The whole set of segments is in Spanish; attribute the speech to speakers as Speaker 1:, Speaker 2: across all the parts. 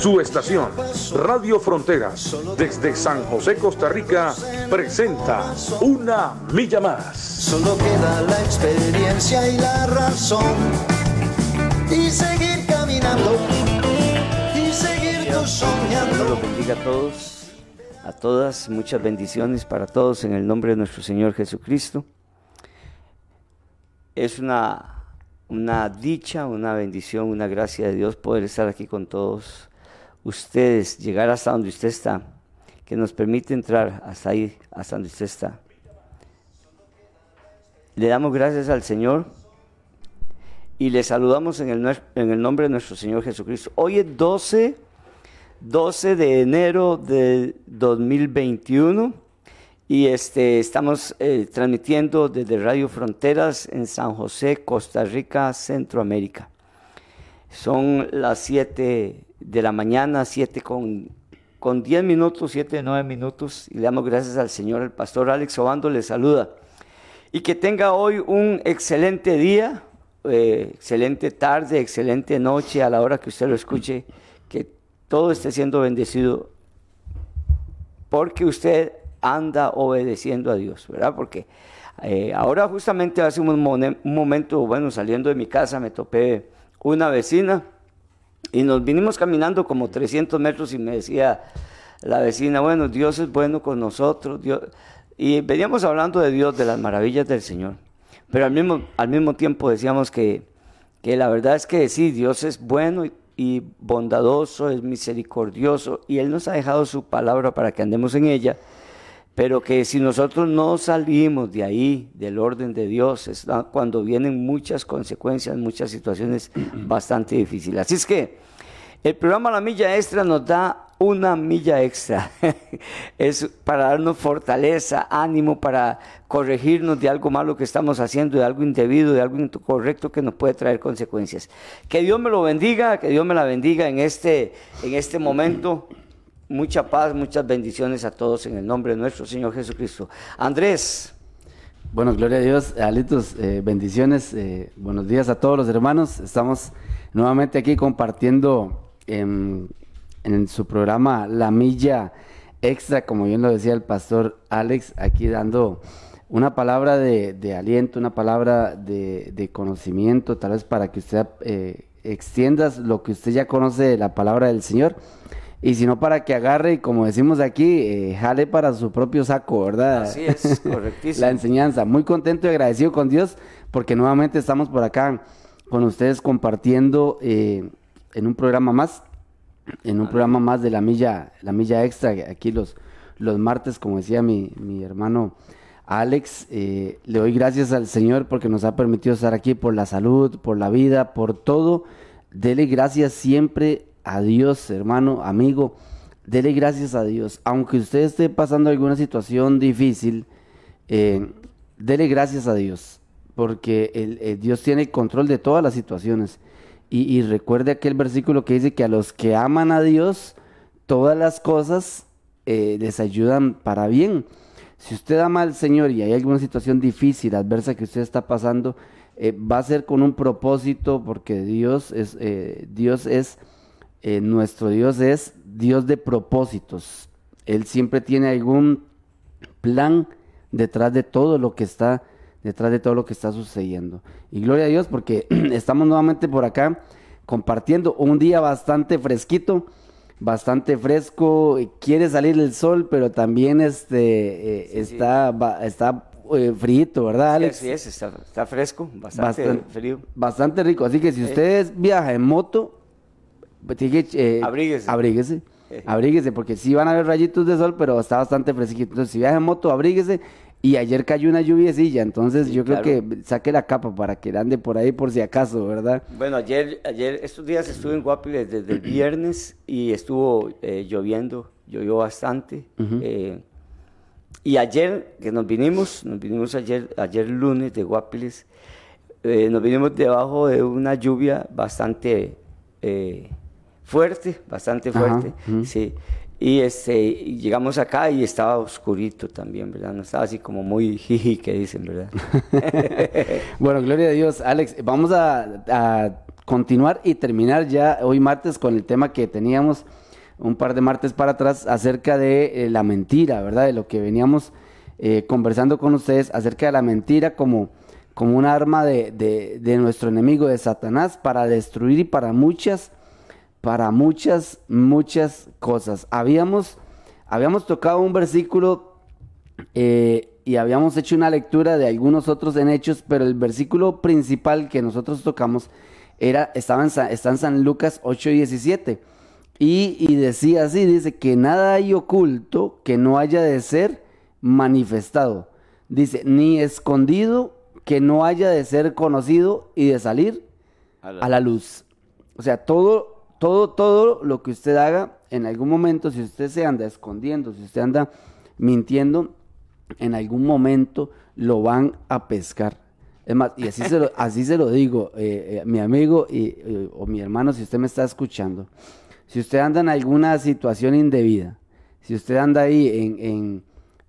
Speaker 1: Su estación, Radio Fronteras, desde San José, Costa Rica, presenta Una Milla Más.
Speaker 2: Solo queda la experiencia y la razón. Y seguir caminando. Y seguir soñando.
Speaker 3: Dios los bendiga a todos, a todas. Muchas bendiciones para todos en el nombre de nuestro Señor Jesucristo. Es una, una dicha, una bendición, una gracia de Dios poder estar aquí con todos ustedes, llegar hasta donde usted está, que nos permite entrar hasta ahí, hasta donde usted está. Le damos gracias al Señor y le saludamos en el, nombre de nuestro Señor Jesucristo. Hoy es 12, 12 de enero de 2021 y este, estamos eh, transmitiendo desde Radio Fronteras en San José, Costa Rica, Centroamérica. Son las 7 de la mañana, 7 con, con 10 minutos, 7, 9 minutos, y le damos gracias al Señor. El pastor Alex Obando le saluda. Y que tenga hoy un excelente día, eh, excelente tarde, excelente noche a la hora que usted lo escuche, que todo esté siendo bendecido, porque usted anda obedeciendo a Dios, ¿verdad? Porque eh, ahora justamente hace un, un momento, bueno, saliendo de mi casa me topé una vecina y nos vinimos caminando como 300 metros y me decía la vecina, bueno, Dios es bueno con nosotros. Y veníamos hablando de Dios, de las maravillas del Señor. Pero al mismo, al mismo tiempo decíamos que, que la verdad es que sí, Dios es bueno y, y bondadoso, es misericordioso y Él nos ha dejado su palabra para que andemos en ella pero que si nosotros no salimos de ahí, del orden de Dios, es cuando vienen muchas consecuencias, muchas situaciones bastante difíciles. Así es que el programa La Milla Extra nos da una milla extra. es para darnos fortaleza, ánimo, para corregirnos de algo malo que estamos haciendo, de algo indebido, de algo incorrecto que nos puede traer consecuencias. Que Dios me lo bendiga, que Dios me la bendiga en este, en este momento mucha paz, muchas bendiciones a todos en el nombre de nuestro Señor Jesucristo. Andrés.
Speaker 4: Bueno, gloria a Dios, Alitos, eh, bendiciones, eh, buenos días a todos los hermanos. Estamos nuevamente aquí compartiendo en, su programa La Milla Extra, como bien lo decía el pastor Alex, aquí dando una palabra de, aliento, una palabra de, conocimiento, tal vez para que usted eh, extienda lo que usted ya conoce de la palabra del Señor y si no para que agarre, como decimos aquí, eh, jale para su propio saco, ¿verdad?
Speaker 3: Así es, correctísimo.
Speaker 4: la enseñanza. Muy contento y agradecido con Dios porque nuevamente estamos por acá con ustedes compartiendo eh, en un programa más, en un programa más de la milla, la milla extra, aquí los, los martes, como decía mi, mi hermano Alex, eh, le doy gracias al Señor porque nos ha permitido estar aquí por la salud, por la vida, por todo. Dele gracias siempre a Dios, hermano, amigo. Dele gracias a Dios. Aunque usted esté pasando alguna situación difícil, eh, dele gracias a Dios. Porque el, Dios tiene control de todas las situaciones. Y, recuerde aquel versículo que dice que a los que aman a Dios, todas las cosas eh, les ayudan para bien. Si usted ama al Señor y hay alguna situación difícil, adversa que usted está pasando, eh, va a ser con un propósito porque Dios es, Dios es eh, nuestro Dios es Dios de propósitos. Él siempre tiene algún plan detrás de todo lo que está detrás de todo lo que está sucediendo. Y gloria a Dios porque estamos nuevamente por acá compartiendo un día bastante fresquito, bastante fresco, quiere salir el sol, pero también este eh, está está eh, frío, ¿verdad, Alex?
Speaker 3: Sí, es, está, fresco, bastante, frío.
Speaker 4: Bastante rico, así que si usted viaja en moto, eh,
Speaker 3: abríguese.
Speaker 4: Abríguese. Eh. Abríguese, porque sí van a haber rayitos de sol, pero está bastante fresquito. Entonces, si viaja en moto, abríguese. Y ayer cayó una lluviecilla, entonces yo creo que saque la capa para que ande por ahí por si acaso, ¿verdad?
Speaker 3: Bueno, ayer, ayer estos días estuve en Guapiles desde el viernes y estuvo eh, lloviendo, llovió bastante. y ayer que nos vinimos, nos vinimos ayer, ayer lunes de Guapiles, eh, nos vinimos debajo de una lluvia bastante eh, fuerte, bastante fuerte, sí. Y este, llegamos acá y estaba oscurito también, ¿verdad? No estaba así como muy jiji que dicen, ¿verdad?
Speaker 4: bueno, gloria a Dios. Alex, vamos a, a, continuar y terminar ya hoy martes con el tema que teníamos un par de martes para atrás acerca de eh, la mentira, ¿verdad? De lo que veníamos eh, conversando con ustedes acerca de la mentira como, como un arma de, de, de nuestro enemigo, de Satanás, para destruir y para muchas para muchas, muchas cosas. Habíamos, habíamos tocado un versículo eh, y habíamos hecho una lectura de algunos otros en Hechos, pero el versículo principal que nosotros tocamos era, estaba en, está en San Lucas 8 y 17. Y, y decía así, dice que nada hay oculto que no haya de ser manifestado. Dice, ni escondido que no haya de ser conocido y de salir a la, a la luz. O sea, todo todo, todo lo que usted haga, en algún momento, si usted se anda escondiendo, si usted anda mintiendo, en algún momento lo van a pescar. Es más, y así se lo, así se lo digo, eh, eh, mi amigo y, eh, o mi hermano, si usted me está escuchando, si usted anda en alguna situación indebida, si usted anda ahí en, en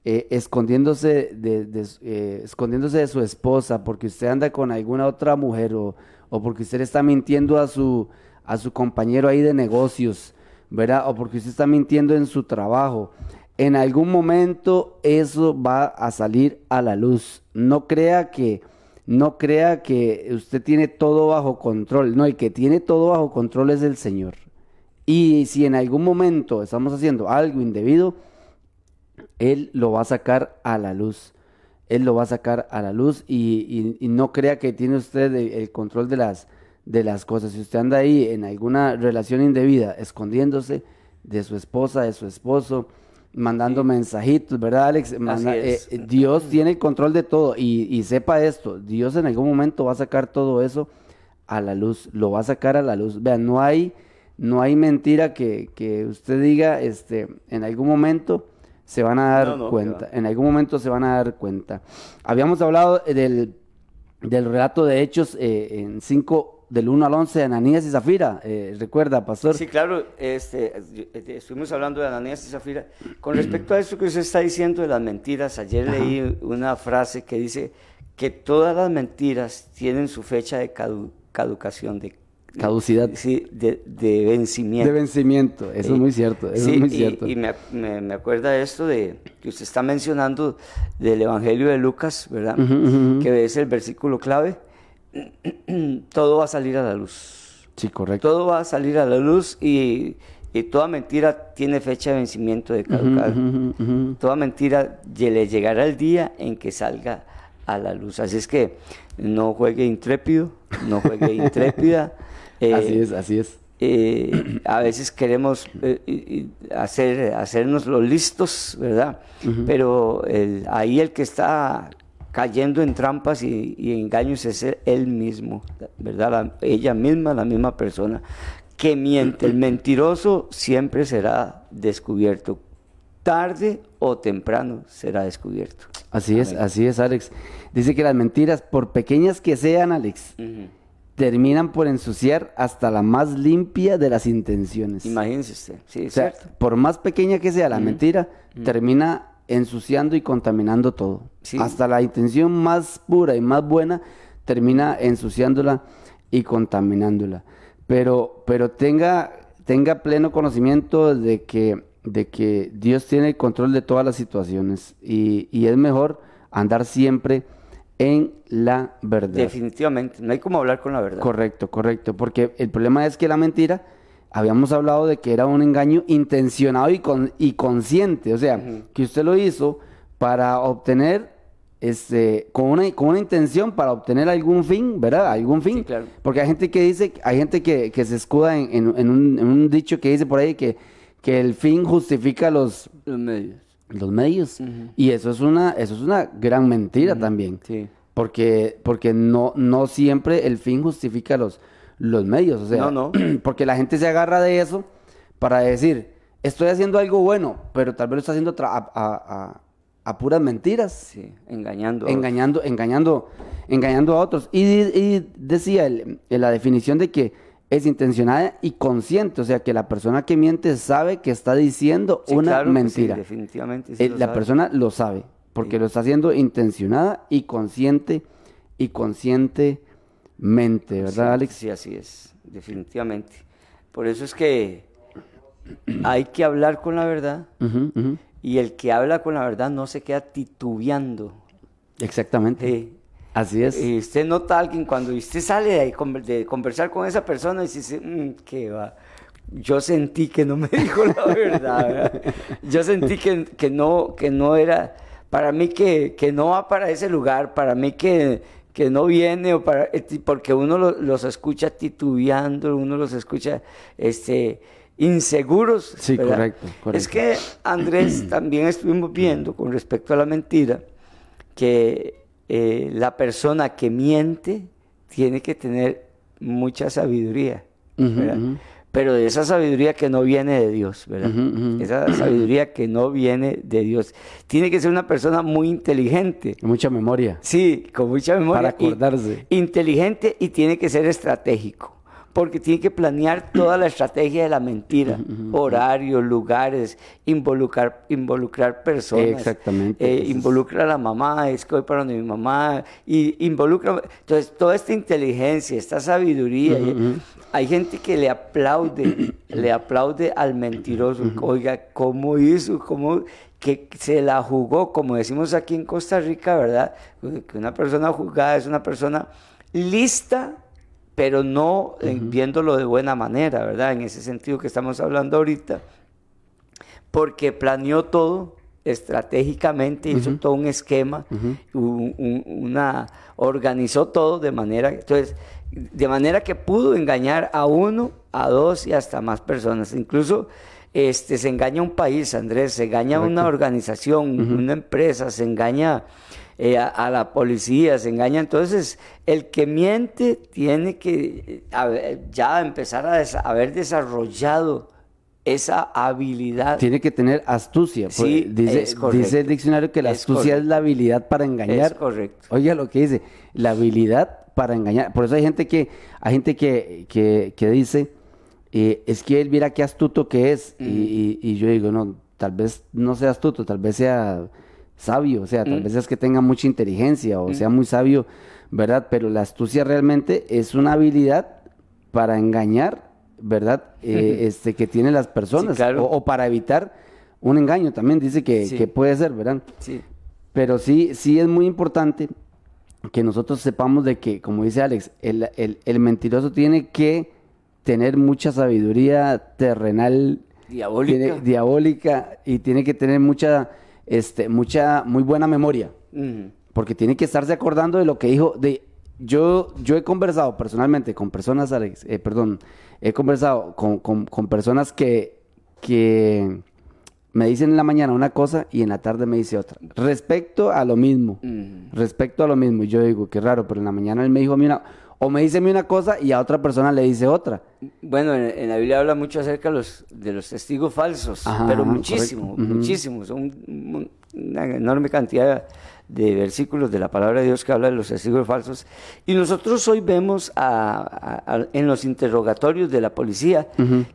Speaker 4: eh, escondiéndose, de, de eh, escondiéndose de su esposa porque usted anda con alguna otra mujer o, o porque usted está mintiendo a su, a su compañero ahí de negocios, ¿verdad? O porque usted está mintiendo en su trabajo. En algún momento eso va a salir a la luz. No crea que no crea que usted tiene todo bajo control. No, el que tiene todo bajo control es el Señor. Y si en algún momento estamos haciendo algo indebido, Él lo va a sacar a la luz. Él lo va a sacar a la luz y, no crea que tiene usted el control de las, de las cosas. Si usted anda ahí en alguna relación indebida, escondiéndose de su esposa, de su esposo, mandando sí. mensajitos, ¿verdad, Alex? Manda, eh, Dios tiene el control de todo y, y, sepa esto, Dios en algún momento va a sacar todo eso a la luz, lo va a sacar a la luz. Vean, no hay, no hay mentira que, que usted diga, este, en algún momento se van a dar no, no, cuenta, en algún momento se van a dar cuenta. Habíamos hablado del, del relato de Hechos eh, en cinco del 1 al 11 de Ananías y Zafira, eh, recuerda, pastor.
Speaker 3: Sí, claro, este, estuvimos hablando de Ananías y Zafira. Con respecto a eso que usted está diciendo de las mentiras, ayer Ajá. leí una frase que dice que todas las mentiras tienen su fecha de cadu caducación, de
Speaker 4: caducidad.
Speaker 3: Sí, de, de, vencimiento.
Speaker 4: De vencimiento, eso sí. es muy cierto. Eso
Speaker 3: sí,
Speaker 4: es muy
Speaker 3: y,
Speaker 4: cierto.
Speaker 3: y me, me, me, acuerda esto de que usted está mencionando del Evangelio de Lucas, ¿verdad? Uh -huh, uh -huh. Que es el versículo clave todo va a salir a la luz.
Speaker 4: Sí, correcto.
Speaker 3: Todo va a salir a la luz y, y toda mentira tiene fecha de vencimiento de caducar. Uh -huh, uh -huh. Toda mentira le llegará el día en que salga a la luz. Así es que no juegue intrépido, no juegue intrépida.
Speaker 4: Eh, así es, así es.
Speaker 3: Eh, a veces queremos eh, hacer, hacernos los listos, ¿verdad? Uh -huh. Pero el, ahí el que está cayendo en trampas y, y engaños es él mismo, ¿verdad? La, ella misma, la misma persona que miente. El mentiroso siempre será descubierto. Tarde o temprano será descubierto.
Speaker 4: Así es, así es, Alex. Dice que las mentiras, por pequeñas que sean, Alex, uh -huh. terminan por ensuciar hasta la más limpia de las intenciones.
Speaker 3: Imagínese usted, sí,
Speaker 4: o sea,
Speaker 3: cierto.
Speaker 4: Por más pequeña que sea la uh -huh. mentira, uh -huh. termina ensuciando y contaminando todo. Sí. Hasta la intención más pura y más buena termina ensuciándola y contaminándola. Pero, pero tenga, tenga pleno conocimiento de que, de que Dios tiene el control de todas las situaciones y, y es mejor andar siempre en la verdad.
Speaker 3: Definitivamente, no hay como hablar con la verdad.
Speaker 4: Correcto, correcto, porque el problema es que la mentira habíamos hablado de que era un engaño intencionado y, con, y consciente, o sea, uh -huh. que usted lo hizo para obtener, este, con una, con una intención para obtener algún fin, ¿verdad? Algún fin.
Speaker 3: Sí, claro.
Speaker 4: Porque hay gente que dice, hay gente que, que se escuda en, en, en, un, en, un, dicho que dice por ahí que, que el fin justifica los,
Speaker 3: los medios.
Speaker 4: Los medios. Uh -huh. Y eso es una, eso es una gran mentira uh -huh. también.
Speaker 3: Sí.
Speaker 4: Porque, porque no, no siempre el fin justifica los los medios, o sea,
Speaker 3: no, no.
Speaker 4: porque la gente se agarra de eso para decir, estoy haciendo algo bueno, pero tal vez lo está haciendo a, a, a, a puras mentiras.
Speaker 3: Sí, engañando. a
Speaker 4: engañando, engañando, engañando a otros. Y, decía el- en la definición de que es intencionada y consciente, o sea que la persona que miente sabe que está diciendo
Speaker 3: Sí,
Speaker 4: una
Speaker 3: claro que sí,
Speaker 4: mentira.
Speaker 3: definitivamente. sí
Speaker 4: Eh, la
Speaker 3: sabe.
Speaker 4: persona lo sabe, porque lo está haciendo intencionada y consciente y conscientemente, ¿verdad,
Speaker 3: Sí,
Speaker 4: Alex?
Speaker 3: Sí, así es, definitivamente. Por eso es que hay que hablar con la verdad y el que habla con la verdad no se queda titubeando.
Speaker 4: Exactamente.
Speaker 3: Sí.
Speaker 4: Así es.
Speaker 3: Y usted nota a alguien cuando usted sale de, ahí de conversar con esa persona y dice, "Mm, ¿qué va? Yo sentí que no me dijo la verdad. ¿verdad? Yo sentí que, que no, que no era, para mí que, que no va para ese lugar, para mí que, que no viene, o para, eh, porque uno lo- los escucha titubeando, uno los escucha este, inseguros.
Speaker 4: Sí, correcto, correcto.
Speaker 3: Es que Andrés también estuvimos viendo con respecto a la mentira que eh, la persona que miente tiene que tener mucha sabiduría. Pero de esa sabiduría que no viene de Dios, ¿verdad? Esa sabiduría que no viene de Dios. Tiene que ser una persona muy inteligente.
Speaker 4: Mucha memoria.
Speaker 3: Sí, con mucha memoria.
Speaker 4: Para acordarse.
Speaker 3: y- inteligente y tiene que ser estratégico. Porque tiene que planear toda la estrategia de la mentira. Horarios, lugares, involucrar, involucrar personas.
Speaker 4: Exactamente.
Speaker 3: Eh, involucra a la mamá, es que voy para donde mi mamá. Y involucra. Entonces, toda esta inteligencia, esta sabiduría. y- Hay gente que le aplaude, le aplaude al mentiroso. Oiga, ¿cómo hizo? ¿Cómo? que se la jugó, como decimos aquí en Costa Rica, ¿verdad? Que una persona jugada es una persona lista, pero no eh, viéndolo de buena manera, ¿verdad? En ese sentido que estamos hablando ahorita, porque planeó todo estratégicamente, hizo todo un esquema, un- un- una, organizó todo de manera, entonces, de manera que pudo engañar a uno, a dos y hasta más personas. Incluso este, se engaña un país, Andrés, se engaña una organización, una empresa, se engaña eh, a, a la policía, se engaña. Entonces, el que miente tiene que eh, ya empezar a des- haber desarrollado esa habilidad.
Speaker 4: Tiene que tener astucia. pues,
Speaker 3: Sí,
Speaker 4: dice,
Speaker 3: es correcto.
Speaker 4: dice el diccionario que la
Speaker 3: Es
Speaker 4: astucia es
Speaker 3: correcto.
Speaker 4: la habilidad para engañar.
Speaker 3: Es correcto.
Speaker 4: Oiga lo que dice, la habilidad para engañar. Por eso hay gente que, hay gente que, que, que dice, eh, es que él viera qué astuto que es. Y, y- y yo digo, no, tal vez no sea astuto, tal vez sea sabio, o sea, tal vez es que tenga mucha inteligencia o sea muy sabio, ¿verdad? Pero la astucia realmente es una habilidad para engañar, ¿verdad? Eh, este, que tienen las personas.
Speaker 3: claro.
Speaker 4: o, o para evitar un engaño también, dice que,
Speaker 3: Sí.
Speaker 4: que puede ser, ¿verdad?
Speaker 3: Sí.
Speaker 4: Pero sí, sí es muy importante que nosotros sepamos de que, como dice Alex, el, el- el mentiroso tiene que tener mucha sabiduría terrenal,
Speaker 3: Diabólica.
Speaker 4: tiene- diabólica y tiene que tener mucha, este, mucha, muy buena memoria, porque tiene que estarse acordando de lo que dijo. De, yo, yo he conversado personalmente con personas, Alex, eh, perdón, he conversado con, con- con personas que, que me dicen en la mañana una cosa y en la tarde me dice otra. Respecto a lo mismo. Respecto a lo mismo. Y yo digo, qué raro, pero en la mañana él me dijo a mí una... O me dice a mí una cosa y a otra persona le dice otra.
Speaker 3: Bueno, en, en la Biblia habla mucho acerca de los, de los testigos falsos,
Speaker 4: Ajá,
Speaker 3: pero
Speaker 4: ajá,
Speaker 3: muchísimo.
Speaker 4: Ujú.
Speaker 3: muchísimo. Son un- una enorme cantidad de versículos de la palabra de Dios que habla de los testigos falsos. Y nosotros hoy vemos a- a- a- en los interrogatorios de la policía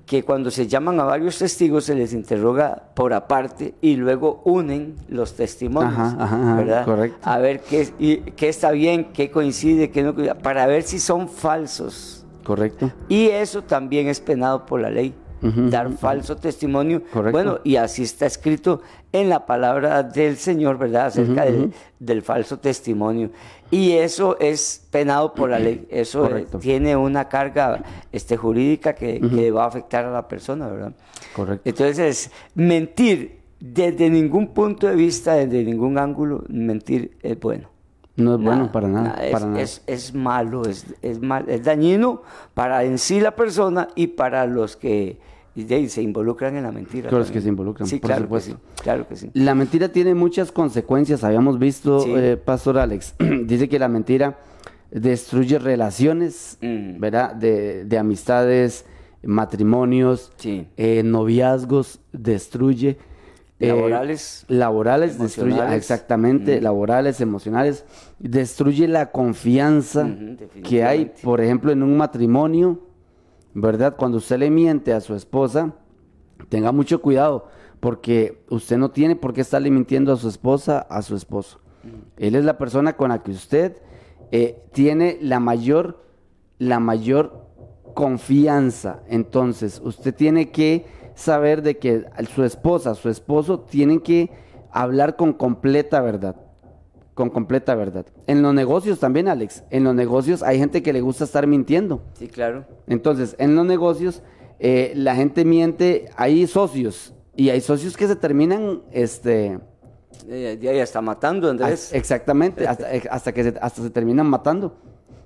Speaker 3: que cuando se llaman a varios testigos se les interroga por aparte y luego unen los testimonios,
Speaker 4: ajá,
Speaker 3: ¿verdad?
Speaker 4: correcto.
Speaker 3: A ver qué, y- qué está bien, qué coincide, qué no, coincide, para ver si son falsos.
Speaker 4: ¿Correcto?
Speaker 3: Y eso también es penado por la ley, Dar falso testimonio.
Speaker 4: Correcto.
Speaker 3: Bueno, y así está escrito en la palabra del Señor, ¿verdad? Acerca del, del falso testimonio. Y eso es penado por la ley. Eso eh, tiene una carga este, jurídica que, que va a afectar a la persona, ¿verdad?
Speaker 4: Correcto.
Speaker 3: Entonces, mentir desde ningún punto de vista, desde ningún ángulo, mentir es bueno.
Speaker 4: No es bueno para nada.
Speaker 3: es,
Speaker 4: para nada.
Speaker 3: es- es malo, es, es, mal- es dañino para en sí la persona y para los que y se involucran en la mentira.
Speaker 4: Los
Speaker 3: también.
Speaker 4: que se involucran,
Speaker 3: Sí,
Speaker 4: por
Speaker 3: claro
Speaker 4: supuesto.
Speaker 3: que sí. Claro que sí.
Speaker 4: La mentira tiene muchas consecuencias, habíamos visto,
Speaker 3: Sí.
Speaker 4: eh, Pastor Alex. Dice que la mentira destruye relaciones,
Speaker 3: Mm.
Speaker 4: ¿verdad? De, de amistades, matrimonios,
Speaker 3: Sí.
Speaker 4: eh, noviazgos, destruye. Eh,
Speaker 3: Laborales.
Speaker 4: laborales, destruye,
Speaker 3: emocionales.
Speaker 4: exactamente, laborales, emocionales, destruye la confianza que hay, por ejemplo, en un matrimonio, ¿verdad? Cuando usted le miente a su esposa, tenga mucho cuidado, porque usted no tiene por qué estarle mintiendo a su esposa, a su esposo. Él es la persona con la que usted eh, tiene la mayor, la mayor confianza. Entonces, usted tiene que saber de que su esposa, su esposo, tienen que hablar con completa verdad. Con completa verdad. En los negocios también, Alex. En los negocios hay gente que le gusta estar mintiendo.
Speaker 3: Sí, claro.
Speaker 4: Entonces, en los negocios, eh, la gente miente, hay socios. Y hay socios que se terminan, este,
Speaker 3: Eh, Ya, ya está matando, Andrés.
Speaker 4: Exactamente, hasta, eh, hasta que se, hasta se terminan matando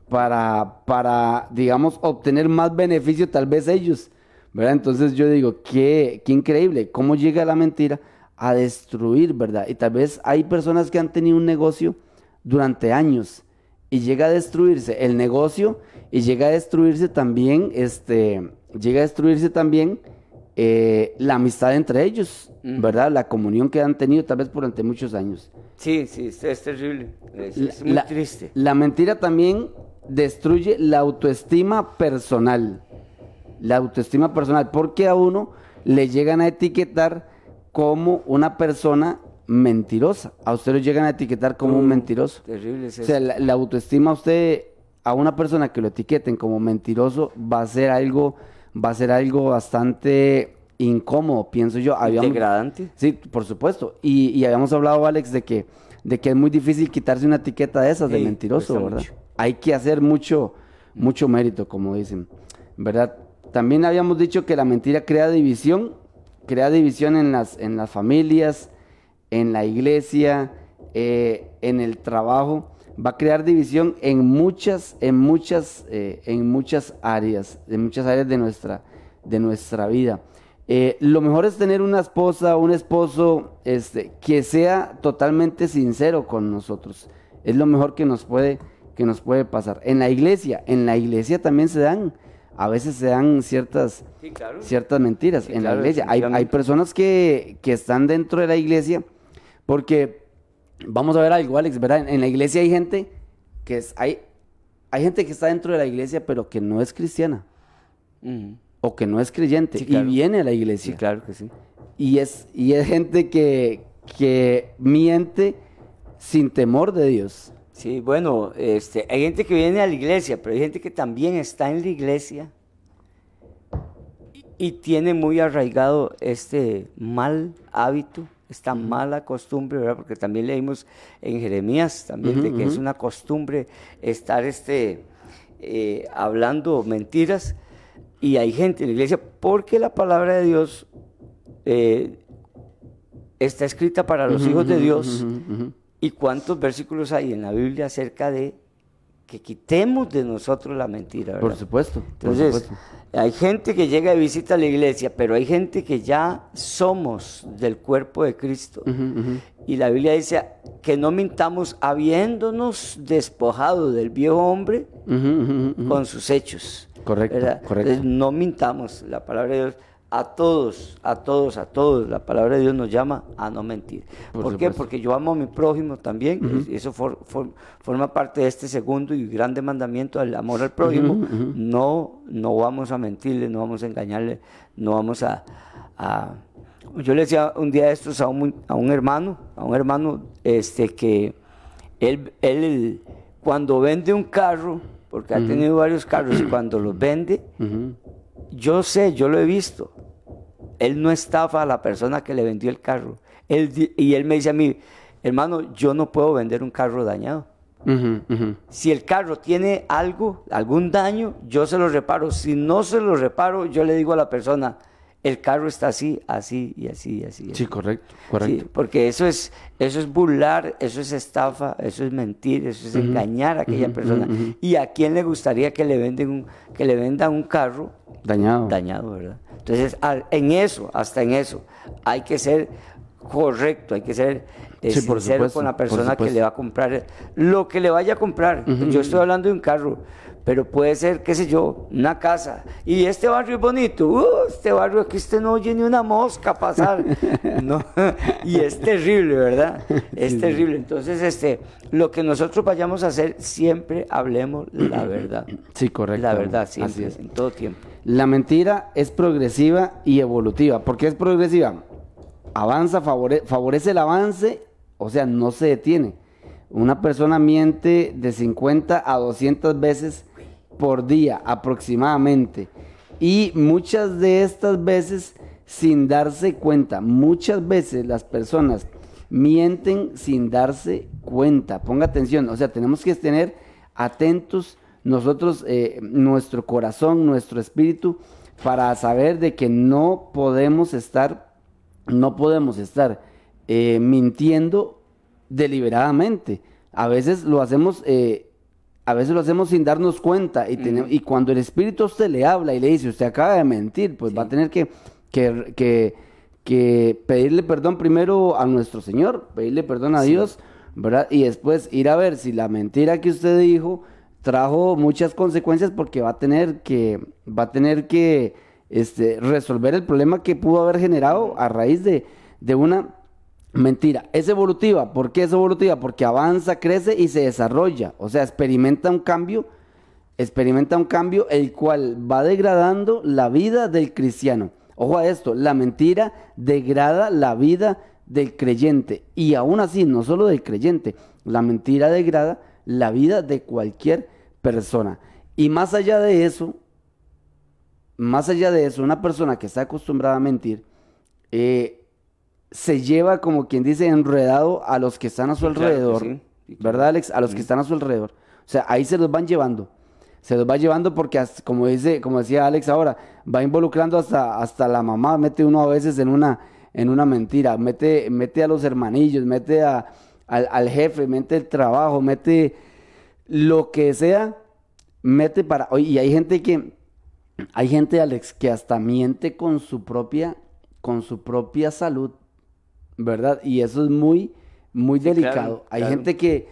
Speaker 4: para, para, digamos, obtener más beneficio tal vez ellos, ¿verdad? Entonces yo digo, qué, qué increíble, cómo llega la mentira a destruir, ¿verdad? Y tal vez hay personas que han tenido un negocio durante años y llega a destruirse el negocio y llega a destruirse también, este, llega a destruirse también eh, la amistad entre ellos, ¿verdad? La comunión que han tenido tal vez durante muchos años.
Speaker 3: Sí, sí, es, es terrible. Es,
Speaker 4: La-
Speaker 3: es muy
Speaker 4: la-
Speaker 3: triste.
Speaker 4: La mentira también destruye la autoestima personal. La autoestima personal, porque a uno le llegan a etiquetar como una persona mentirosa. A usted lo llegan a etiquetar como un
Speaker 3: Mm,
Speaker 4: mentiroso.
Speaker 3: Terrible es
Speaker 4: O
Speaker 3: eso.
Speaker 4: sea, la, la autoestima a usted, a una persona que lo etiqueten como mentiroso, va a ser algo, va a ser algo bastante incómodo, pienso yo. Habíamos-
Speaker 3: Degradante.
Speaker 4: Sí, por supuesto. Y, y habíamos hablado, Alex, de que, de que es muy difícil quitarse una etiqueta de esas, de mentiroso, ¿verdad?
Speaker 3: mucho.
Speaker 4: Hay que hacer mucho, mucho mérito, como dicen, ¿verdad? También habíamos dicho que la mentira crea división, crea división en las, en las familias, en la iglesia, eh, en el trabajo. Va a crear división en muchas, en muchas, eh, en muchas áreas, en muchas áreas de nuestra, de nuestra vida. Eh, lo mejor es tener una esposa, un esposo, este, que sea totalmente sincero con nosotros. Es lo mejor que nos puede, que nos puede pasar. En la iglesia, en la iglesia también se dan, a veces se dan ciertas,
Speaker 3: Sí, claro.
Speaker 4: ciertas mentiras
Speaker 3: Sí,
Speaker 4: en la iglesia. Hay, personas que, que están dentro de la iglesia porque, vamos a ver algo, Alex, ¿verdad? En, en la iglesia hay gente que es, hay, hay gente que está dentro de la iglesia pero que no es cristiana o que no es creyente
Speaker 3: Sí, claro.
Speaker 4: y viene a la iglesia.
Speaker 3: claro que sí.
Speaker 4: Y es, y es gente que, que miente sin temor de Dios.
Speaker 3: Sí, bueno, este, hay gente que viene a la iglesia, pero hay gente que también está en la iglesia y, y tiene muy arraigado este mal hábito, esta mala costumbre, ¿verdad? Porque también leímos en Jeremías también de que es una costumbre estar este, eh, hablando mentiras y hay gente en la iglesia porque la palabra de Dios eh, está escrita para los hijos de Dios. ¿Y cuántos versículos hay en la Biblia acerca de que quitemos de nosotros la mentira?
Speaker 4: Por supuesto. por
Speaker 3: Entonces,
Speaker 4: supuesto.
Speaker 3: hay gente que llega de visita la iglesia, pero hay gente que ya somos del cuerpo de Cristo. Y la Biblia dice que no mintamos habiéndonos despojado del viejo hombre con sus hechos.
Speaker 4: Correcto,
Speaker 3: ¿verdad?
Speaker 4: correcto.
Speaker 3: Entonces, no mintamos. La palabra de Dios, a todos, a todos, a todos, la palabra de Dios nos llama a no mentir.
Speaker 4: Por
Speaker 3: ¿Por, qué? Porque yo amo a mi prójimo también. Eso for- for- forma parte de este segundo y grande mandamiento del amor al prójimo. No, no vamos a mentirle, no vamos a engañarle, no vamos a... a- Yo le decía un día estos a un, a un hermano, a un hermano este, que él, él cuando vende un carro, porque ha tenido varios carros y cuando los vende. Yo sé, yo lo he visto. Él no estafa a la persona que le vendió el carro. Él, y él me dice a mí, hermano, yo no puedo vender un carro dañado. Si el carro tiene algo, algún daño, yo se lo reparo. Si no se lo reparo, yo le digo a la persona, el carro está así, así y así y así.
Speaker 4: Sí,
Speaker 3: así".
Speaker 4: correcto, correcto.
Speaker 3: Sí, porque eso es, eso es burlar, eso es estafa, eso es mentir, eso es engañar a aquella persona. ¿Y a quién le gustaría que le, venden un, que le vendan un carro
Speaker 4: Dañado.
Speaker 3: dañado, verdad? Entonces, en eso, hasta en eso, hay que ser correcto, hay que ser eh,
Speaker 4: Sí, por
Speaker 3: sincero
Speaker 4: supuesto,
Speaker 3: con la persona que le va a comprar lo que le vaya a comprar. Yo estoy hablando de un carro, pero puede ser, qué sé yo, una casa. Y este barrio es bonito. Uh, este barrio aquí usted no oye ni una mosca pasar. no, y es terrible, ¿verdad? Es terrible. Entonces, este, lo que nosotros vayamos a hacer, siempre hablemos la verdad.
Speaker 4: Sí, correcto.
Speaker 3: La verdad, siempre,
Speaker 4: Así es.
Speaker 3: en todo tiempo.
Speaker 4: La mentira es progresiva y evolutiva. ¿Por qué es progresiva? Avanza, favore- favorece el avance, o sea, no se detiene. Una persona miente de 50 a 200 veces por día aproximadamente. Y muchas de estas veces sin darse cuenta. Muchas veces las personas mienten sin darse cuenta. Ponga atención, o sea, tenemos que tener atentos nosotros, eh, nuestro corazón, nuestro espíritu, para saber de que no podemos estar, no podemos estar eh, mintiendo deliberadamente. A veces lo hacemos, eh, a veces lo hacemos sin darnos cuenta y, cuando el espíritu a usted le habla y le dice, usted acaba de mentir, pues va a tener que, que, que- que pedirle perdón primero a nuestro Señor, pedirle perdón a Dios, ¿verdad? Y después ir a ver si la mentira que usted dijo trajo muchas consecuencias porque va a tener que, va a tener que este, resolver el problema que pudo haber generado a raíz de, de una mentira. Es evolutiva. ¿Por qué es evolutiva? Porque avanza, crece y se desarrolla. O sea, experimenta un cambio, experimenta un cambio el cual va degradando la vida del cristiano. Ojo a esto, la mentira degrada la vida del creyente. Y aún así, no solo del creyente, la mentira degrada la vida de cualquier persona. Y más allá de eso, más allá de eso, una persona que está acostumbrada a mentir, eh, se lleva, como quien dice, enredado a los que están a su
Speaker 3: Sí,
Speaker 4: alrededor.
Speaker 3: Sí.
Speaker 4: ¿Verdad, Alex? A los que están a su alrededor. O sea, ahí se los van llevando. Se los va llevando porque, hasta- como, dice, como decía Alex ahora, va involucrando hasta, hasta la mamá, mete uno a veces en una, en una mentira, mete, mete a los hermanillos, mete a, al, al jefe, mete el trabajo, mete lo que sea, mete para... Y hay gente que, hay gente, Alex, que hasta miente con su propia, con su propia salud, ¿verdad? Y eso es muy, muy
Speaker 3: Sí, claro,
Speaker 4: delicado. hay
Speaker 3: claro.
Speaker 4: gente que,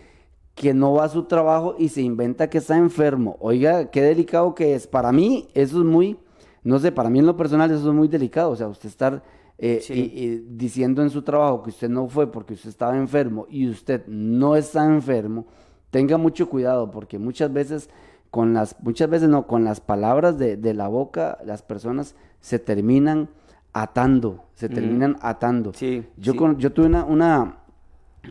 Speaker 4: que no va a su trabajo y se inventa que está enfermo. Oiga, qué delicado que es. Para mí, eso es muy, no sé, para mí en lo personal eso es muy delicado. O sea, usted estar eh,
Speaker 3: Sí.
Speaker 4: y- y diciendo en su trabajo que usted no fue porque usted estaba enfermo y usted no está enfermo, tenga mucho cuidado porque muchas veces con las, muchas veces no, con las palabras de, de la boca, las personas se terminan atando, se terminan atando.
Speaker 3: Sí,
Speaker 4: Yo,
Speaker 3: sí.
Speaker 4: con- yo tuve una, una,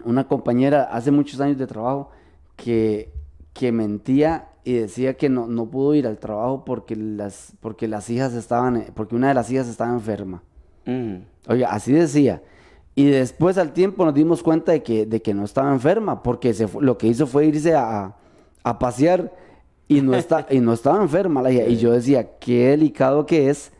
Speaker 4: una compañera hace muchos años de trabajo que, que mentía y decía que no, no pudo ir al trabajo porque las, porque las hijas estaban, eh, porque una de las hijas estaba enferma.
Speaker 3: Mm.
Speaker 4: Oiga, así decía. Y después al tiempo nos dimos cuenta de que, de que no estaba enferma, porque se lo que hizo fue irse a, a pasear y no, está, y no estaba enferma la hija. Y yo decía, qué delicado que es,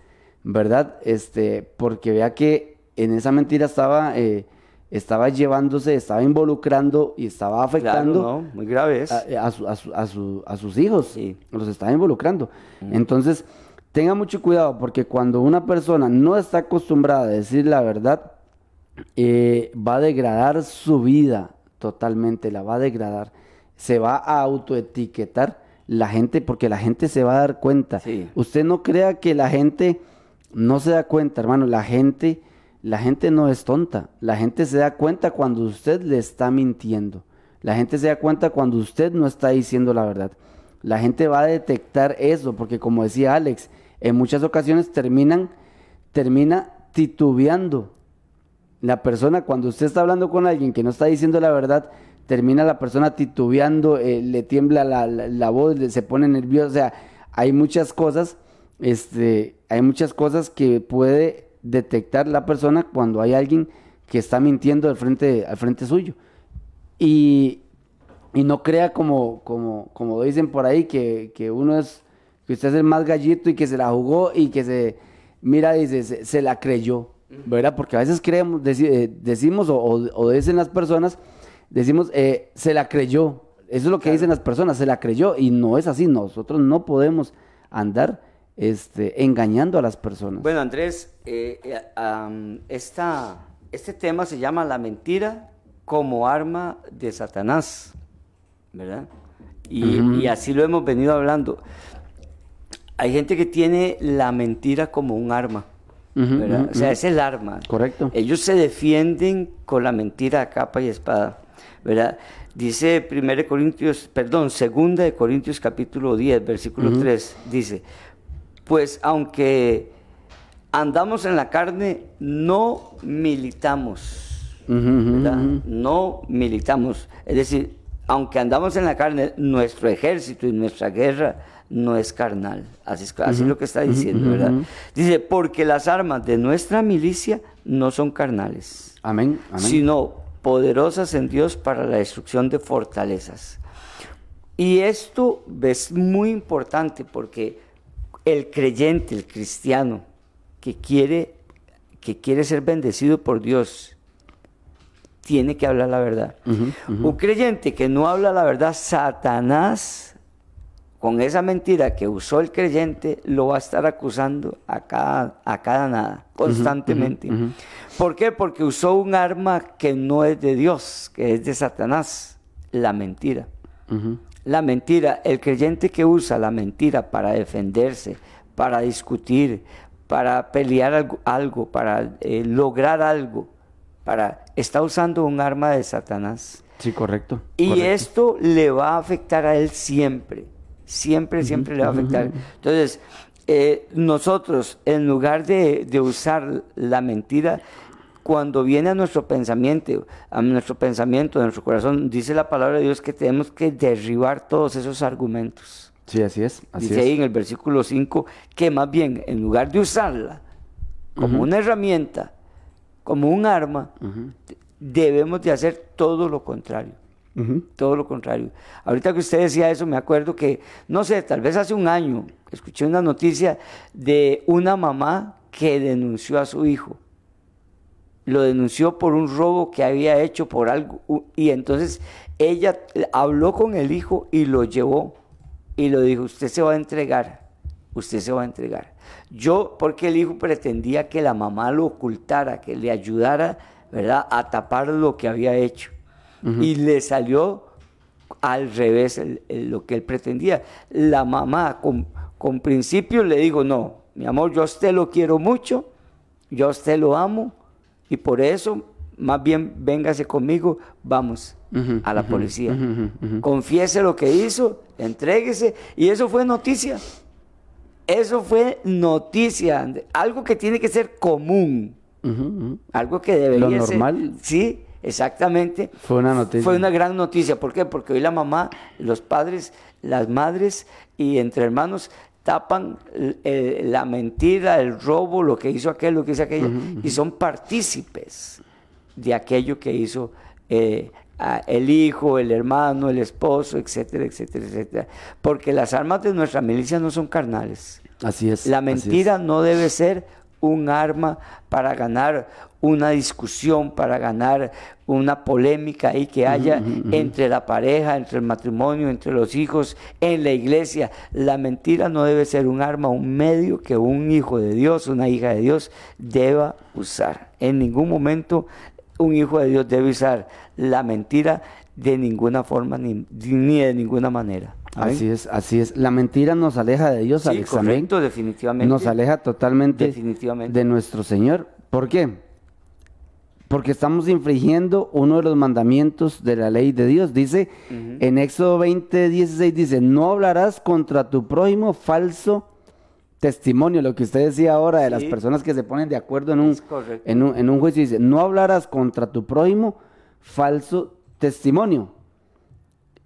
Speaker 4: ¿verdad? Este, porque vea que en esa mentira estaba, eh, estaba llevándose, estaba involucrando y estaba afectando
Speaker 3: Claro, no, muy grave es.
Speaker 4: a, a su- a su- a su- a sus hijos.
Speaker 3: Sí.
Speaker 4: Los está involucrando. Entonces, tenga mucho cuidado porque cuando una persona no está acostumbrada a decir la verdad, eh, va a degradar su vida totalmente, la va a degradar. Se va a autoetiquetar la gente porque la gente se va a dar cuenta.
Speaker 3: Sí.
Speaker 4: Usted no crea que la gente no se da cuenta, hermano. La gente, la gente no es tonta. La gente se da cuenta cuando usted le está mintiendo. La gente se da cuenta cuando usted no está diciendo la verdad. La gente va a detectar eso porque como decía Alex, en muchas ocasiones terminan, termina titubeando. La persona, cuando usted está hablando con alguien que no está diciendo la verdad, termina la persona titubeando, eh, le tiembla la, la- la voz, se pone nervioso. O sea, hay muchas cosas, este, hay muchas cosas que puede detectar la persona cuando hay alguien que está mintiendo al frente, al frente suyo. Y, y no crea como, como, como dicen por ahí, que, que uno es, que usted es el más gallito y que se la jugó y que se, mira, dice, se, se la creyó, ¿verdad? Porque a veces creemos, deci- eh, decimos, o, o- o dicen las personas, decimos, eh, se la creyó. Eso es lo que dicen las personas, se la creyó. Y no es así, nosotros no podemos andar este, engañando a las personas.
Speaker 3: Bueno, Andrés, eh, eh, esta- este tema se llama La mentira como arma de Satanás, ¿verdad? Y, así lo hemos venido hablando. Hay gente que tiene la mentira como un arma. O sea, es el arma.
Speaker 4: Correcto.
Speaker 3: Ellos se defienden con la mentira a capa y espada, ¿verdad? Dice 1 Corintios, perdón, 2 de Corintios capítulo 10, versículo 3, dice, pues aunque andamos en la carne, no militamos. No militamos. Es decir, aunque andamos en la carne, nuestro ejército y nuestra guerra no es carnal. Así es, así es lo que está diciendo, ¿verdad? Dice, porque las armas de nuestra milicia no son carnales,
Speaker 4: Amén. Amén.
Speaker 3: sino poderosas en Dios para la destrucción de fortalezas. Y esto es muy importante porque el creyente, el cristiano, que quiere, que quiere ser bendecido por Dios, tiene que hablar la verdad. Un creyente que no habla la verdad, Satanás, con esa mentira que usó el creyente, lo va a estar acusando a cada, a cada nada, constantemente. ¿Por qué? Porque usó un arma que no es de Dios, que es de Satanás, la mentira. La mentira, el creyente que usa la mentira para defenderse, para discutir, para pelear algo, algo, para eh, lograr algo, para está usando un arma de Satanás.
Speaker 4: Sí, correcto.
Speaker 3: Y
Speaker 4: correcto.
Speaker 3: esto le va a afectar a él siempre. Siempre, siempre le va a afectar. Entonces, eh, nosotros, en lugar de, de usar la mentira, cuando viene a nuestro pensamiento, a nuestro pensamiento, a nuestro corazón, dice la palabra de Dios que tenemos que derribar todos esos argumentos.
Speaker 4: Sí, así es. Así
Speaker 3: Dice ahí en el versículo 5 que más bien, en lugar de usarla como una herramienta, como un arma, debemos de hacer todo lo contrario. Todo lo contrario. Ahorita que usted decía eso, me acuerdo que, no sé, tal vez hace un año, escuché una noticia de una mamá que denunció a su hijo. Lo denunció por un robo que había hecho por algo. Y entonces ella habló con el hijo y lo llevó. Y lo dijo, usted se va a entregar. Usted se va a entregar. Yo, porque el hijo pretendía que la mamá lo ocultara, que le ayudara, ¿verdad?, a tapar lo que había hecho. Y le salió al revés el- el- lo que él pretendía. La mamá con, con principio le dijo, no, mi amor, yo a usted lo quiero mucho, yo a usted lo amo y por eso más bien véngase conmigo, vamos a la policía. Confiese lo que hizo, entréguese y eso fue noticia. Eso fue noticia, algo que tiene que ser común. Algo que debería ser-
Speaker 4: normal.
Speaker 3: Sí, exactamente.
Speaker 4: Fue una noticia.
Speaker 3: Fue una gran noticia. ¿Por qué? Porque hoy la mamá, los padres, las madres y entre hermanos tapan eh, la mentira, el robo, lo que hizo aquel, lo que hizo aquella, y son partícipes de aquello que hizo eh, el hijo, el hermano, el esposo, etcétera, etcétera, etcétera. Porque las armas de nuestra milicia no son carnales.
Speaker 4: Así es.
Speaker 3: La
Speaker 4: así es.
Speaker 3: mentira no debe ser un arma para ganar una discusión, para ganar una polémica ahí que haya entre la pareja, entre el matrimonio, entre los hijos, en la iglesia. La mentira no debe ser un arma, un medio que un hijo de Dios, una hija de Dios deba usar. En ningún momento un hijo de Dios debe usar la mentira de ninguna forma ni, ni de ninguna manera. Amén.
Speaker 4: Así es, así es. La mentira nos aleja de Dios,
Speaker 3: Sí,
Speaker 4: Alex,
Speaker 3: correcto, definitivamente.
Speaker 4: Nos aleja totalmente
Speaker 3: Definitivamente.
Speaker 4: de nuestro Señor. ¿Por qué? Porque estamos infringiendo uno de los mandamientos de la ley de Dios. Dice en Éxodo 20, 16, dice, no hablarás contra tu prójimo falso testimonio. Lo que usted decía ahora de las personas que se ponen de acuerdo en un, en un, en un juicio. Dice, no hablarás contra tu prójimo falso testimonio.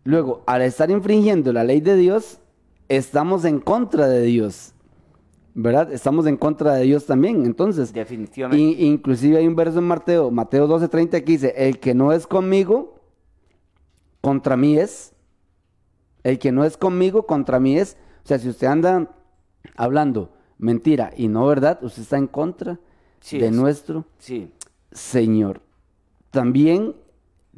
Speaker 4: Luego, al estar infringiendo la ley de Dios, estamos en contra de Dios. ¿Verdad? Estamos en contra de Dios también. Entonces,
Speaker 3: Definitivamente.
Speaker 4: in- inclusive hay un verso en Mateo, Mateo 12:30 que dice, el que no es conmigo, contra mí es. El que no es conmigo, contra mí es. O sea, si usted anda hablando mentira y no verdad, usted está en contra
Speaker 3: Sí
Speaker 4: de
Speaker 3: es.
Speaker 4: nuestro
Speaker 3: Sí.
Speaker 4: Señor. También,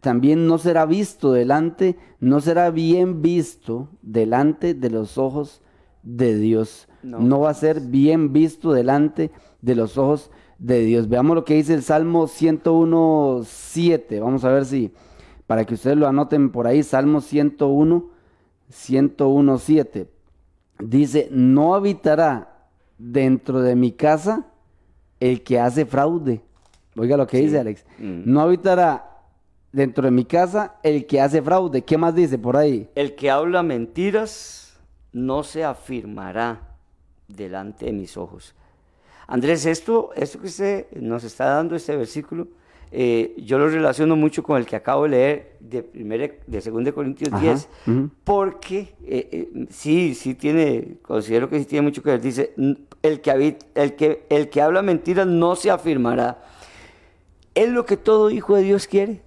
Speaker 4: también no será visto delante, no será bien visto delante de los ojos de Dios.
Speaker 3: No.
Speaker 4: No, va a ser bien visto delante de los ojos de Dios. Veamos lo que dice el Salmo 101, 7. Vamos a ver si, para que ustedes lo anoten por ahí, Salmo 101, 101.7. Dice, no habitará dentro de mi casa el que hace fraude. Oiga lo que dice Alex.
Speaker 3: Mm.
Speaker 4: No habitará dentro de mi casa el que hace fraude. ¿Qué más dice por ahí?
Speaker 3: El que habla mentiras no se afirmará delante de mis ojos. Andrés, esto, esto que usted nos está dando, este versículo, eh, yo lo relaciono mucho con el que acabo de leer de, primera, de 2 Corintios
Speaker 4: Ajá,
Speaker 3: 10,
Speaker 4: ujú.
Speaker 3: porque eh, eh, sí, sí tiene, considero que sí tiene mucho que ver. Dice, "N- el que, habit- el que, el que habla mentiras no se afirmará. Es lo que todo hijo de Dios quiere,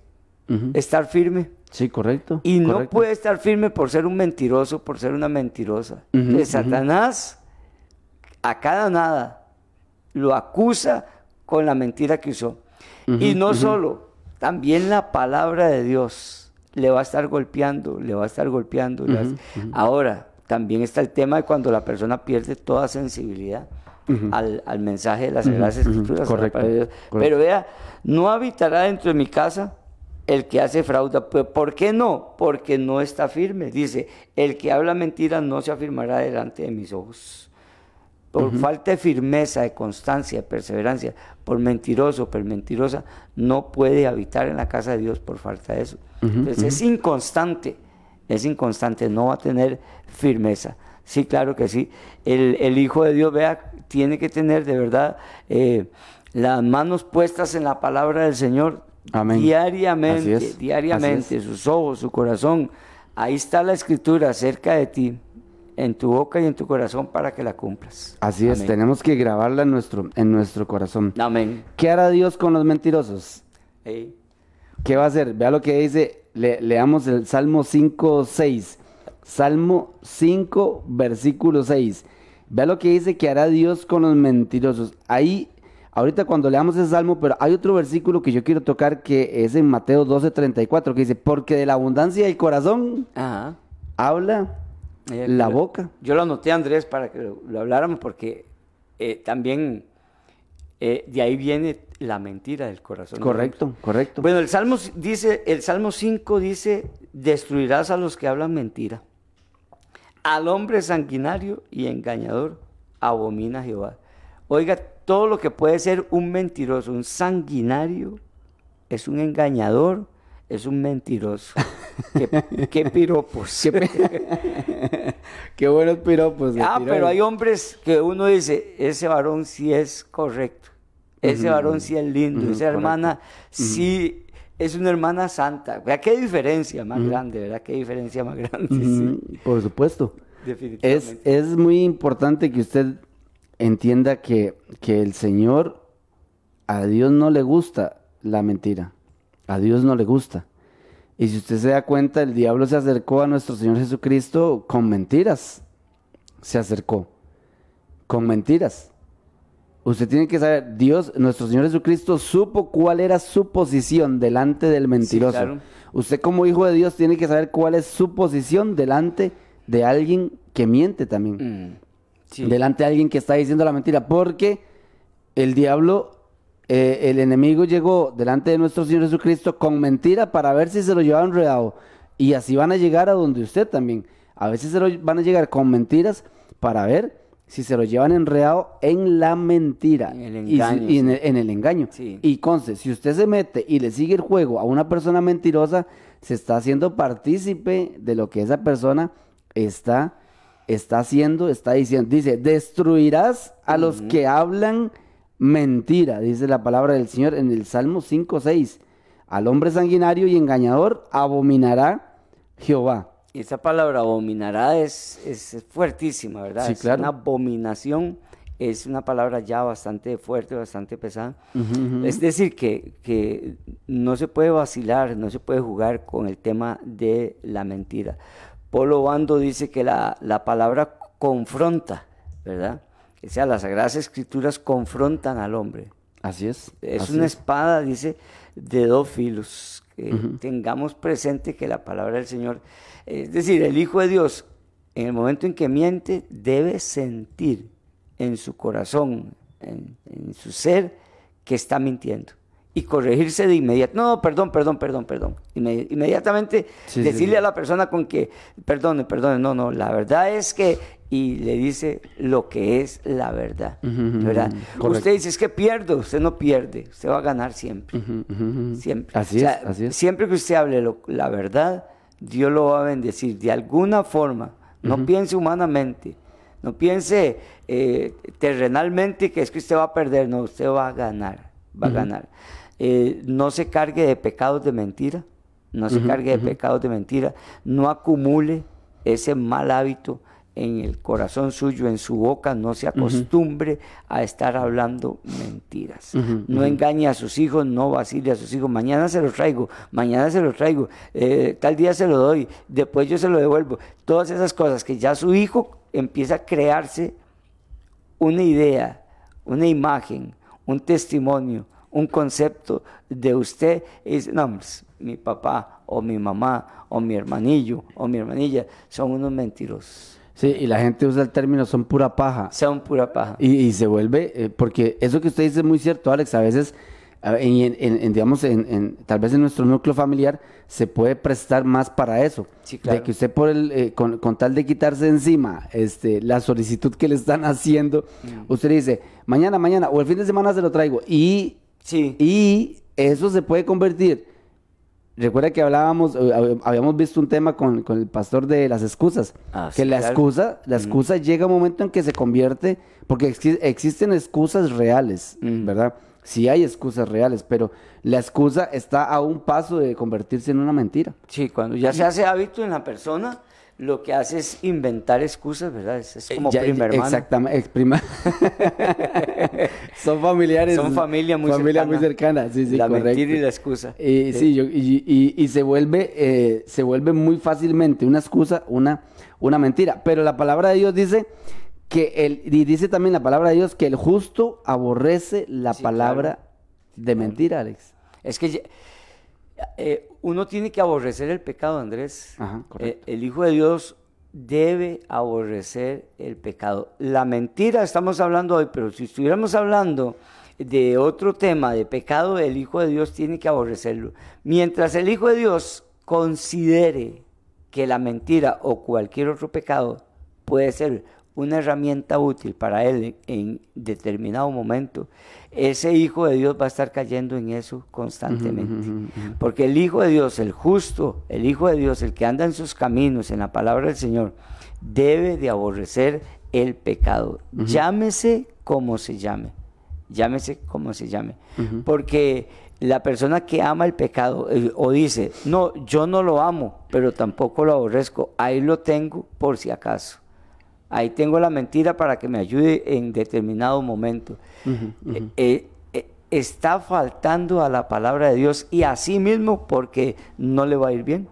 Speaker 3: estar firme.
Speaker 4: Sí, correcto.
Speaker 3: Y no puede estar firme por ser un mentiroso, por ser una mentirosa.
Speaker 4: Ujú.
Speaker 3: Satanás a cada nada lo acusa con la mentira que usó. y no solo, también la palabra de Dios le va a estar golpeando, le va a estar golpeando. a- Ahora, también está el tema de cuando la persona pierde toda sensibilidad al, al mensaje de las Sagradas Escrituras. a la
Speaker 4: correcto.
Speaker 3: Pero vea, no habitará dentro de mi casa el que hace fraude. Pues, ¿Por qué no? Porque no está firme. Dice, el que habla mentira no se afirmará delante de mis ojos. Por falta de firmeza, de constancia, de perseverancia, por mentiroso, por mentirosa, no puede habitar en la casa de Dios por falta de eso. Entonces es inconstante, es inconstante, no va a tener firmeza. Sí, claro que sí. El, el Hijo de Dios, vea, tiene que tener de verdad eh, las manos puestas en la palabra del Señor
Speaker 4: Amén.
Speaker 3: diariamente, diariamente, sus ojos, su corazón. Ahí está la escritura cerca de ti, en tu boca y en tu corazón para que la cumplas.
Speaker 4: Así es,
Speaker 3: Amén.
Speaker 4: tenemos que grabarla en nuestro, en nuestro corazón.
Speaker 3: Amén.
Speaker 4: ¿Qué hará Dios con los mentirosos?
Speaker 3: Ey.
Speaker 4: ¿Qué va a hacer? Vea lo que dice, le- leamos el Salmo 5, 6. Salmo 5, versículo 6. Vea lo que dice que hará Dios con los mentirosos. Ahí, ahorita cuando leamos ese salmo, pero hay otro versículo que yo quiero tocar que es en Mateo 12, 34, que dice, porque de la abundancia del corazón
Speaker 3: Ajá.
Speaker 4: habla
Speaker 3: Eh,
Speaker 4: la boca.
Speaker 3: Yo lo anoté, Andrés, para que lo, lo habláramos, porque eh, también eh, de ahí viene la mentira del corazón.
Speaker 4: Correcto, correcto.
Speaker 3: Bueno, el Salmo dice, el Salmo 5 dice, destruirás a los que hablan mentira. Al hombre sanguinario y engañador abomina Jehová. Oiga, todo lo que puede ser un mentiroso, un sanguinario, es un engañador, es un mentiroso. qué, qué piropos.
Speaker 4: Qué buenos piropos. le
Speaker 3: Ah, pero hay hombres que uno dice, ese varón sí es correcto, ese varón sí es lindo, esa hermana sí es una hermana santa. Vea qué diferencia más grande, ¿verdad? Qué diferencia más grande, sí,
Speaker 4: Por supuesto. Es,
Speaker 3: definitivamente.
Speaker 4: es muy importante que usted entienda que, que el Señor, a Dios no le gusta la mentira. A Dios no le gusta. Y si usted se da cuenta, el diablo se acercó a nuestro Señor Jesucristo con mentiras. Se acercó. Con mentiras. Usted tiene que saber, Dios, nuestro Señor Jesucristo, supo cuál era su posición delante del mentiroso.
Speaker 3: claro.
Speaker 4: Usted como hijo de Dios tiene que saber cuál es su posición delante de alguien que miente también.
Speaker 3: Mm, sí.
Speaker 4: Delante de alguien que está diciendo la mentira. Porque el diablo, eh, el enemigo llegó delante de nuestro Señor Jesucristo con mentira para ver si se lo lleva enredado. Y así van a llegar a donde usted también. A veces se lo van a llegar con mentiras para ver si se lo llevan enredado en la mentira.
Speaker 3: En el
Speaker 4: Y si-
Speaker 3: engaño,
Speaker 4: y en,
Speaker 3: sí.
Speaker 4: el, en el engaño.
Speaker 3: Sí.
Speaker 4: Y conste, si usted se mete y le sigue el juego a una persona mentirosa, se está haciendo partícipe de lo que esa persona está, está haciendo, está diciendo. Dice, destruirás a los que hablan mentira, dice la palabra del Señor en el Salmo 5, 6. Al hombre sanguinario y engañador abominará Jehová.
Speaker 3: Y esa palabra abominará es, es, fuertísima, ¿verdad?
Speaker 4: Sí,
Speaker 3: es
Speaker 4: claro.
Speaker 3: una abominación, es una palabra ya bastante fuerte, bastante pesada. Es decir, que, que no se puede vacilar, no se puede jugar con el tema de la mentira. Polo Bando dice que la, la palabra confronta, ¿verdad? O sea, las Sagradas Escrituras confrontan al hombre.
Speaker 4: Así es.
Speaker 3: Es
Speaker 4: así
Speaker 3: una
Speaker 4: es.
Speaker 3: espada, dice, de dos filos. Que tengamos presente que la palabra del Señor, es decir, el Hijo de Dios, en el momento en que miente, debe sentir en su corazón, en, en su ser, que está mintiendo. Y corregirse de inmediato. No, perdón, perdón, perdón, perdón. Inme- inmediatamente
Speaker 4: Sí,
Speaker 3: decirle
Speaker 4: sí.
Speaker 3: a la persona con que, perdone, perdone, no, no, la verdad es que, y le dice lo que es la verdad. ¿verdad? Usted dice, es que pierdo, usted no pierde, usted va a ganar siempre. Siempre.
Speaker 4: Así
Speaker 3: O sea,
Speaker 4: es, así es.
Speaker 3: Siempre que usted hable lo- la verdad, Dios lo va a bendecir de alguna forma. No piense humanamente, no piense eh, terrenalmente que es que usted va a perder, no, usted va a ganar, va a ganar. Eh, no se cargue de pecados de mentira, no se cargue de pecados de mentira, no acumule ese mal hábito en el corazón suyo, en su boca, no se acostumbre a estar hablando mentiras. No engañe a sus hijos, no vacile a sus hijos. Mañana se los traigo, mañana se los traigo, eh, tal día se lo doy, después yo se lo devuelvo. Todas esas cosas que ya su hijo empieza a crearse una idea, una imagen, un testimonio, un concepto de usted. Y dice, no, mi papá o mi mamá o mi hermanillo o mi hermanilla son unos mentirosos.
Speaker 4: Sí, y la gente usa el término son pura paja.
Speaker 3: Son pura paja.
Speaker 4: Y, y se vuelve, eh, porque eso que usted dice es muy cierto, Alex, a veces, en, en- en, digamos, en, en- tal vez en nuestro núcleo familiar se puede prestar más para eso.
Speaker 3: Sí, claro.
Speaker 4: De que usted por el, eh, con, con tal de quitarse encima este, la solicitud que le están haciendo,
Speaker 3: Mm.
Speaker 4: usted dice, mañana, mañana, o el fin de semana se lo traigo. Y,
Speaker 3: Sí.
Speaker 4: y eso se puede convertir. Recuerda que hablábamos, eh, hab- habíamos visto un tema con, con el pastor de las excusas.
Speaker 3: Ah,
Speaker 4: que
Speaker 3: sí,
Speaker 4: la
Speaker 3: claro.
Speaker 4: excusa, la excusa llega un momento en que se convierte, porque exi- existen excusas reales,
Speaker 3: Mm.
Speaker 4: ¿verdad? Sí hay excusas reales, pero la excusa está a un paso de convertirse en una mentira.
Speaker 3: Sí, cuando ya se hace hábito en la persona, lo que hace es inventar excusas, ¿verdad? Es, es como
Speaker 4: Eh, Ya-
Speaker 3: primer hermano.
Speaker 4: Exactamente, ex- prima- Son familiares.
Speaker 3: Son familia muy
Speaker 4: familia
Speaker 3: cercana.
Speaker 4: muy cercana, sí, sí,
Speaker 3: la
Speaker 4: correcto.
Speaker 3: mentira y la excusa.
Speaker 4: Y, sí, yo- y, y- y se vuelve eh, se vuelve muy fácilmente una excusa, una, una mentira. Pero la palabra de Dios dice que el, y dice también la palabra de Dios que el justo aborrece la
Speaker 3: Sí,
Speaker 4: palabra de mentira, Alex.
Speaker 3: Es que ya- eh, uno tiene que aborrecer el pecado, Andrés.
Speaker 4: Ajá.
Speaker 3: Eh, el Hijo de Dios debe aborrecer el pecado. La mentira estamos hablando hoy, pero si estuviéramos hablando de otro tema, de pecado, el Hijo de Dios tiene que aborrecerlo. Mientras el Hijo de Dios considere que la mentira o cualquier otro pecado puede ser una herramienta útil para él en, determinado momento, ese Hijo de Dios va a estar cayendo en eso constantemente. Porque el Hijo de Dios, el justo, el Hijo de Dios, el que anda en sus caminos, en la palabra del Señor, debe de aborrecer el pecado. Llámese como se llame. Llámese como se llame. Porque la persona que ama el pecado eh, o dice, no, yo no lo amo, pero tampoco lo aborrezco, ahí lo tengo por si acaso. Ahí tengo la mentira para que me ayude en determinado momento. Eh, eh, eh, está faltando a la palabra de Dios y así mismo porque no le va a ir bien.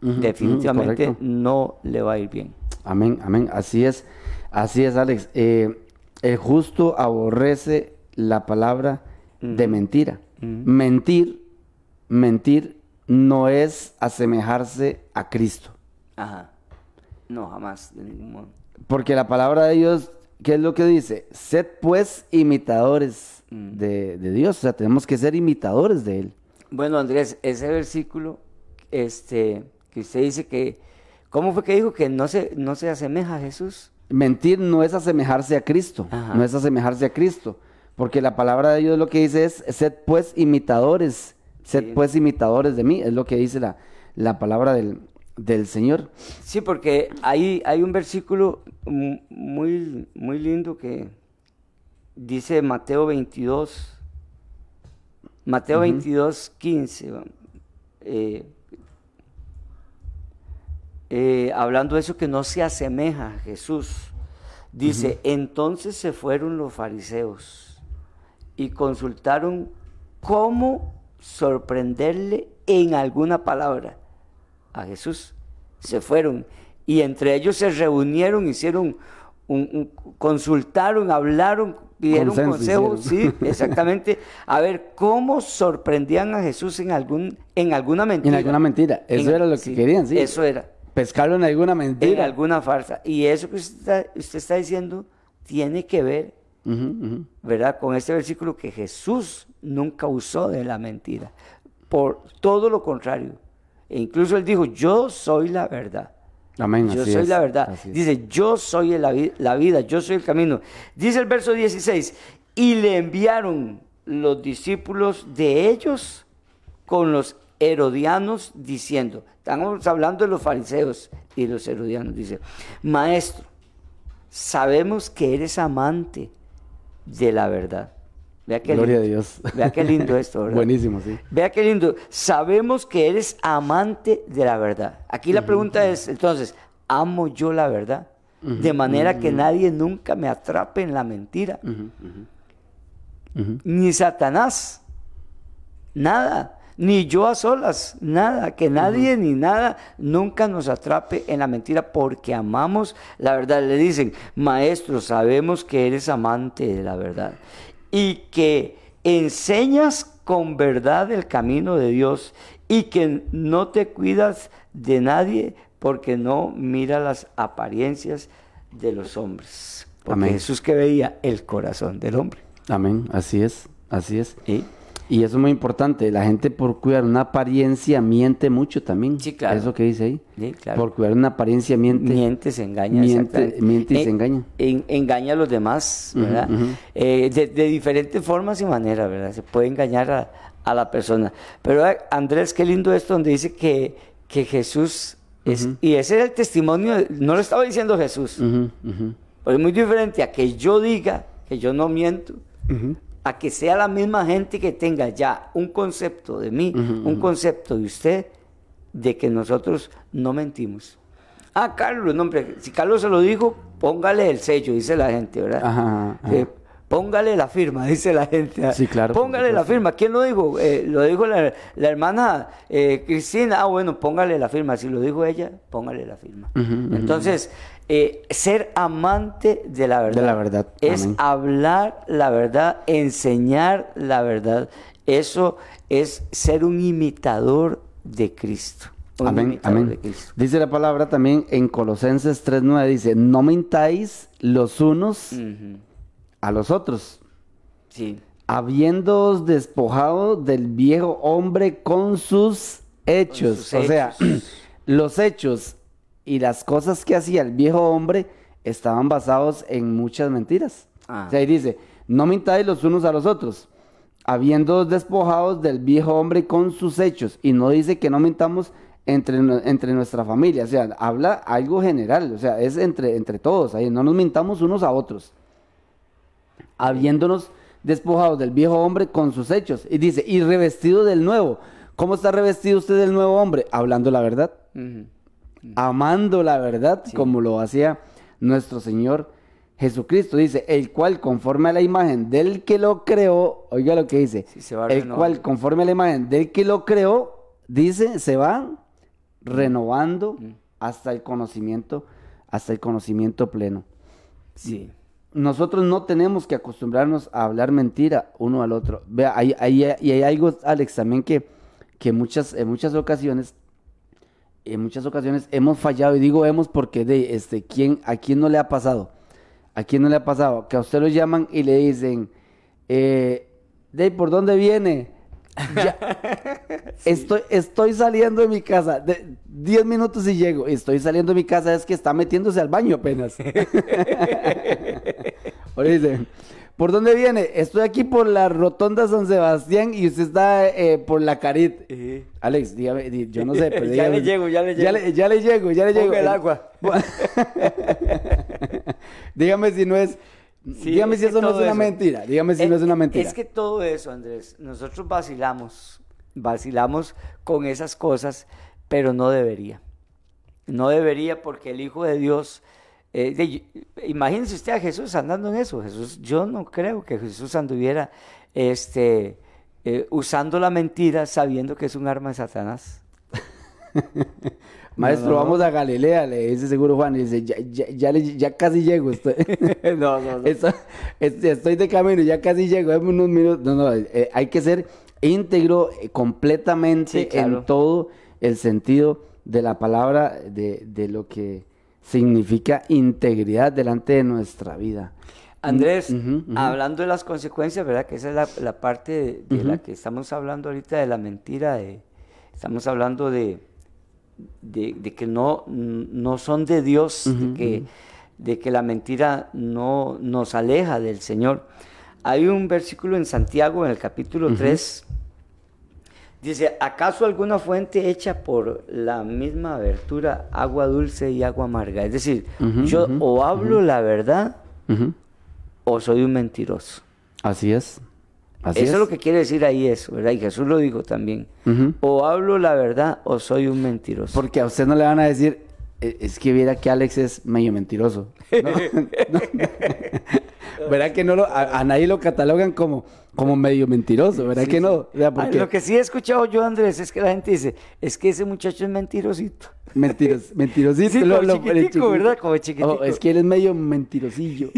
Speaker 3: Definitivamente no le va a ir bien.
Speaker 4: Amén, amén. Así es, así es, Alex. Eh, el justo aborrece la palabra de mentira. Mentir, mentir no es asemejarse a Cristo.
Speaker 3: Ajá. No, jamás, de ningún modo.
Speaker 4: Porque la palabra de Dios, ¿qué es lo que dice? Sed pues imitadores de, de Dios. O sea, tenemos que ser imitadores de Él.
Speaker 3: Bueno, Andrés, ese versículo este, que usted dice que, ¿cómo fue que dijo que no se, no se asemeja a Jesús?
Speaker 4: Mentir no es asemejarse a Cristo,
Speaker 3: Ajá.
Speaker 4: no es asemejarse a Cristo, porque la palabra de Dios lo que dice es, sed pues imitadores, sed
Speaker 3: Sí.
Speaker 4: pues imitadores de mí, es lo que dice la, la palabra del, del Señor.
Speaker 3: Sí, porque hay, hay un versículo mu- muy, muy lindo que dice Mateo 22, Mateo 22, 15, va, eh, eh, hablando de eso que no se asemeja a Jesús. Dice, entonces se fueron los fariseos y consultaron cómo sorprenderle en alguna palabra a Jesús. Se fueron y entre ellos se reunieron, hicieron, un, un- consultaron, hablaron, pidieron
Speaker 4: Consenso
Speaker 3: consejo,
Speaker 4: hicieron.
Speaker 3: sí, exactamente, a ver cómo sorprendían a Jesús en algún, en alguna mentira.
Speaker 4: En alguna mentira, eso
Speaker 3: En-
Speaker 4: era lo que querían, sí.
Speaker 3: Eso era
Speaker 4: Pescarlo en alguna
Speaker 3: en
Speaker 4: mentira.
Speaker 3: alguna farsa. Y eso que usted está, usted está diciendo tiene que ver. ¿verdad? Con este versículo que Jesús nunca usó de la mentira. Por todo lo contrario. E incluso él dijo, yo soy la verdad.
Speaker 4: Amén.
Speaker 3: Yo soy
Speaker 4: es,
Speaker 3: la verdad. Dice, yo soy la, la vida, yo soy el camino. Dice el verso 16, y le enviaron los discípulos de ellos con los herodianos diciendo, estamos hablando de los fariseos y los herodianos, dice, maestro, sabemos que eres amante de la verdad. Vea qué
Speaker 4: Gloria a. Dios.
Speaker 3: Vea qué lindo esto, ¿verdad?
Speaker 4: Buenísimo, sí.
Speaker 3: Vea qué lindo. Sabemos que eres amante de la verdad. Aquí la pregunta es, entonces, ¿amo yo la verdad? De manera que nadie nunca me atrape en la mentira. Ni Satanás. Nada. Ni yo a solas. Nada. Que nadie ni nada nunca nos atrape en la mentira porque amamos la verdad. Le dicen, maestro, sabemos que eres amante de la verdad y que enseñas con verdad el camino de Dios y que no te cuidas de nadie porque no mira las apariencias de los hombres. Porque
Speaker 4: Amén.
Speaker 3: Jesús que veía el corazón del hombre.
Speaker 4: Amén. Así es. Así es. Y eso es muy importante. La gente por cuidar una apariencia miente mucho también.
Speaker 3: Sí, claro.
Speaker 4: Eso que dice ahí.
Speaker 3: Sí, claro.
Speaker 4: Por cuidar una apariencia miente.
Speaker 3: Miente, se engaña.
Speaker 4: Miente- miente y se
Speaker 3: En-
Speaker 4: engaña.
Speaker 3: en- engaña a los demás, ¿verdad? Eh, de, de diferentes formas y maneras, ¿verdad? Se puede engañar a, a la persona. Pero eh, Andrés, qué lindo esto donde dice que, que Jesús es... Y ese era el testimonio, no lo estaba diciendo Jesús. Pero es muy diferente a que yo diga que yo no miento. A que sea la misma gente que tenga ya un concepto de mí, un concepto de usted, de que nosotros no mentimos. Ah, Carlos, no, hombre, si Carlos se lo dijo, póngale el sello, dice la gente, ¿verdad?
Speaker 4: Ajá, ajá.
Speaker 3: Eh, póngale la firma, dice la gente.
Speaker 4: Sí, claro,
Speaker 3: Póngale la firma. ¿Quién lo dijo? Eh, lo dijo la, la hermana eh, Cristina. Ah, bueno, póngale la firma. Si lo dijo ella, póngale la firma. Entonces, eh, ser amante de la verdad.
Speaker 4: De la verdad,
Speaker 3: Es
Speaker 4: amén.
Speaker 3: hablar la verdad, enseñar la verdad. Eso es ser un imitador de Cristo.
Speaker 4: Amén, amén. Dice la palabra también en Colosenses 3.9, dice, no mintáis los unos. A los otros,
Speaker 3: Sí.
Speaker 4: habiéndoos despojado del viejo hombre con sus hechos.
Speaker 3: sus
Speaker 4: o sea, los hechos y las cosas que hacía el viejo hombre estaban basados en muchas mentiras.
Speaker 3: Ah.
Speaker 4: O sea, ahí dice, no mintáis los unos a los otros, habiéndoos despojados del viejo hombre con sus hechos. Y no dice que no mintamos entre, entre nuestra familia. O sea, habla algo general. O sea, es entre, entre todos. Ahí no nos mintamos unos a otros habiéndonos despojados del viejo hombre con sus hechos. Y dice, y revestido del nuevo. ¿Cómo está revestido usted del nuevo hombre? Hablando la verdad, amando la verdad, como lo hacía nuestro Señor Jesucristo. Dice, el cual conforme a la imagen del que lo creó, oiga lo que dice,
Speaker 3: Sí, se va
Speaker 4: el
Speaker 3: renovando.
Speaker 4: cual conforme a la imagen del que lo creó, dice, se va renovando hasta el conocimiento, hasta el conocimiento pleno
Speaker 3: Sí.
Speaker 4: Nosotros no tenemos que acostumbrarnos a hablar mentira uno al otro. Vea, hay, hay- y hay algo, Alex, también que, que muchas, en muchas ocasiones, en muchas ocasiones hemos fallado, y digo hemos porque de este, ¿quién, ¿a quién no le ha pasado? ¿A quién no le ha pasado? Que a usted lo llaman y le dicen, eh, de ¿por dónde viene? Ya- estoy, estoy saliendo de mi casa, de 10 minutos y llego, estoy saliendo de mi casa, es que está metiéndose al baño apenas. Ahora dice, ¿por dónde viene? Estoy aquí por la rotonda San Sebastián y usted está eh, por la Carit. Alex, dígame, yo no sé, pero
Speaker 3: Ya le llego, ya le
Speaker 4: Ya
Speaker 3: llego.
Speaker 4: le, ya le llego, ya le
Speaker 3: Ponga
Speaker 4: llego.
Speaker 3: el agua.
Speaker 4: dígame si no es,
Speaker 3: Sí,
Speaker 4: dígame si eso no es una
Speaker 3: eso-
Speaker 4: mentira, dígame si
Speaker 3: Es-
Speaker 4: no es una mentira.
Speaker 3: Es que todo eso, Andrés, nosotros vacilamos, vacilamos con esas cosas, pero no debería. No debería porque el Hijo de Dios, eh, de- imagínese usted a Jesús andando en eso. Jesús, yo no creo que Jesús anduviera este, eh, usando la mentira sabiendo que es un arma de Satanás.
Speaker 4: Maestro,
Speaker 3: No, no, no.
Speaker 4: vamos a Galilea, le dice seguro Juan, y dice, ya, ya, ya, le- ya casi llego, estoy,
Speaker 3: no, no, no.
Speaker 4: estoy, este, estoy de camino, ya casi llego, dame unos minutos. No, no, eh, hay que ser íntegro eh, completamente
Speaker 3: Sí, claro.
Speaker 4: en todo el sentido de la palabra, de, de lo que significa integridad delante de nuestra vida.
Speaker 3: Andrés, hablando de las consecuencias, ¿verdad? Que esa es la, la parte de, de la que estamos hablando ahorita de la mentira. de- estamos hablando de, de, de que no, no son de Dios, de, que, de que la mentira no nos aleja del Señor. Hay un versículo en Santiago, en el capítulo 3, dice, ¿acaso alguna fuente hecha por la misma abertura, agua dulce y agua amarga? Es decir, yo o hablo la verdad o soy un mentiroso.
Speaker 4: Así es. Así
Speaker 3: eso es. lo que quiere decir ahí eso, ¿verdad? Y Jesús lo dijo también. O hablo la verdad o soy un mentiroso.
Speaker 4: Porque a usted no le van a decir, "E- es que viera que Alex es medio mentiroso. No, no. ¿Verdad que no lo, a, a nadie lo catalogan como, como medio mentiroso? ¿Verdad que no? O sea,
Speaker 3: Ah, Lo que sí he escuchado yo, Andrés, es que la gente dice, es que ese muchacho es mentirosito.
Speaker 4: mentiros, mentirosito.
Speaker 3: Sí,
Speaker 4: lo-
Speaker 3: como
Speaker 4: lo-
Speaker 3: chiquitico,
Speaker 4: el chiquitico.
Speaker 3: ¿verdad? Como chiquitico.
Speaker 4: Oh, es que él es medio mentirosillo.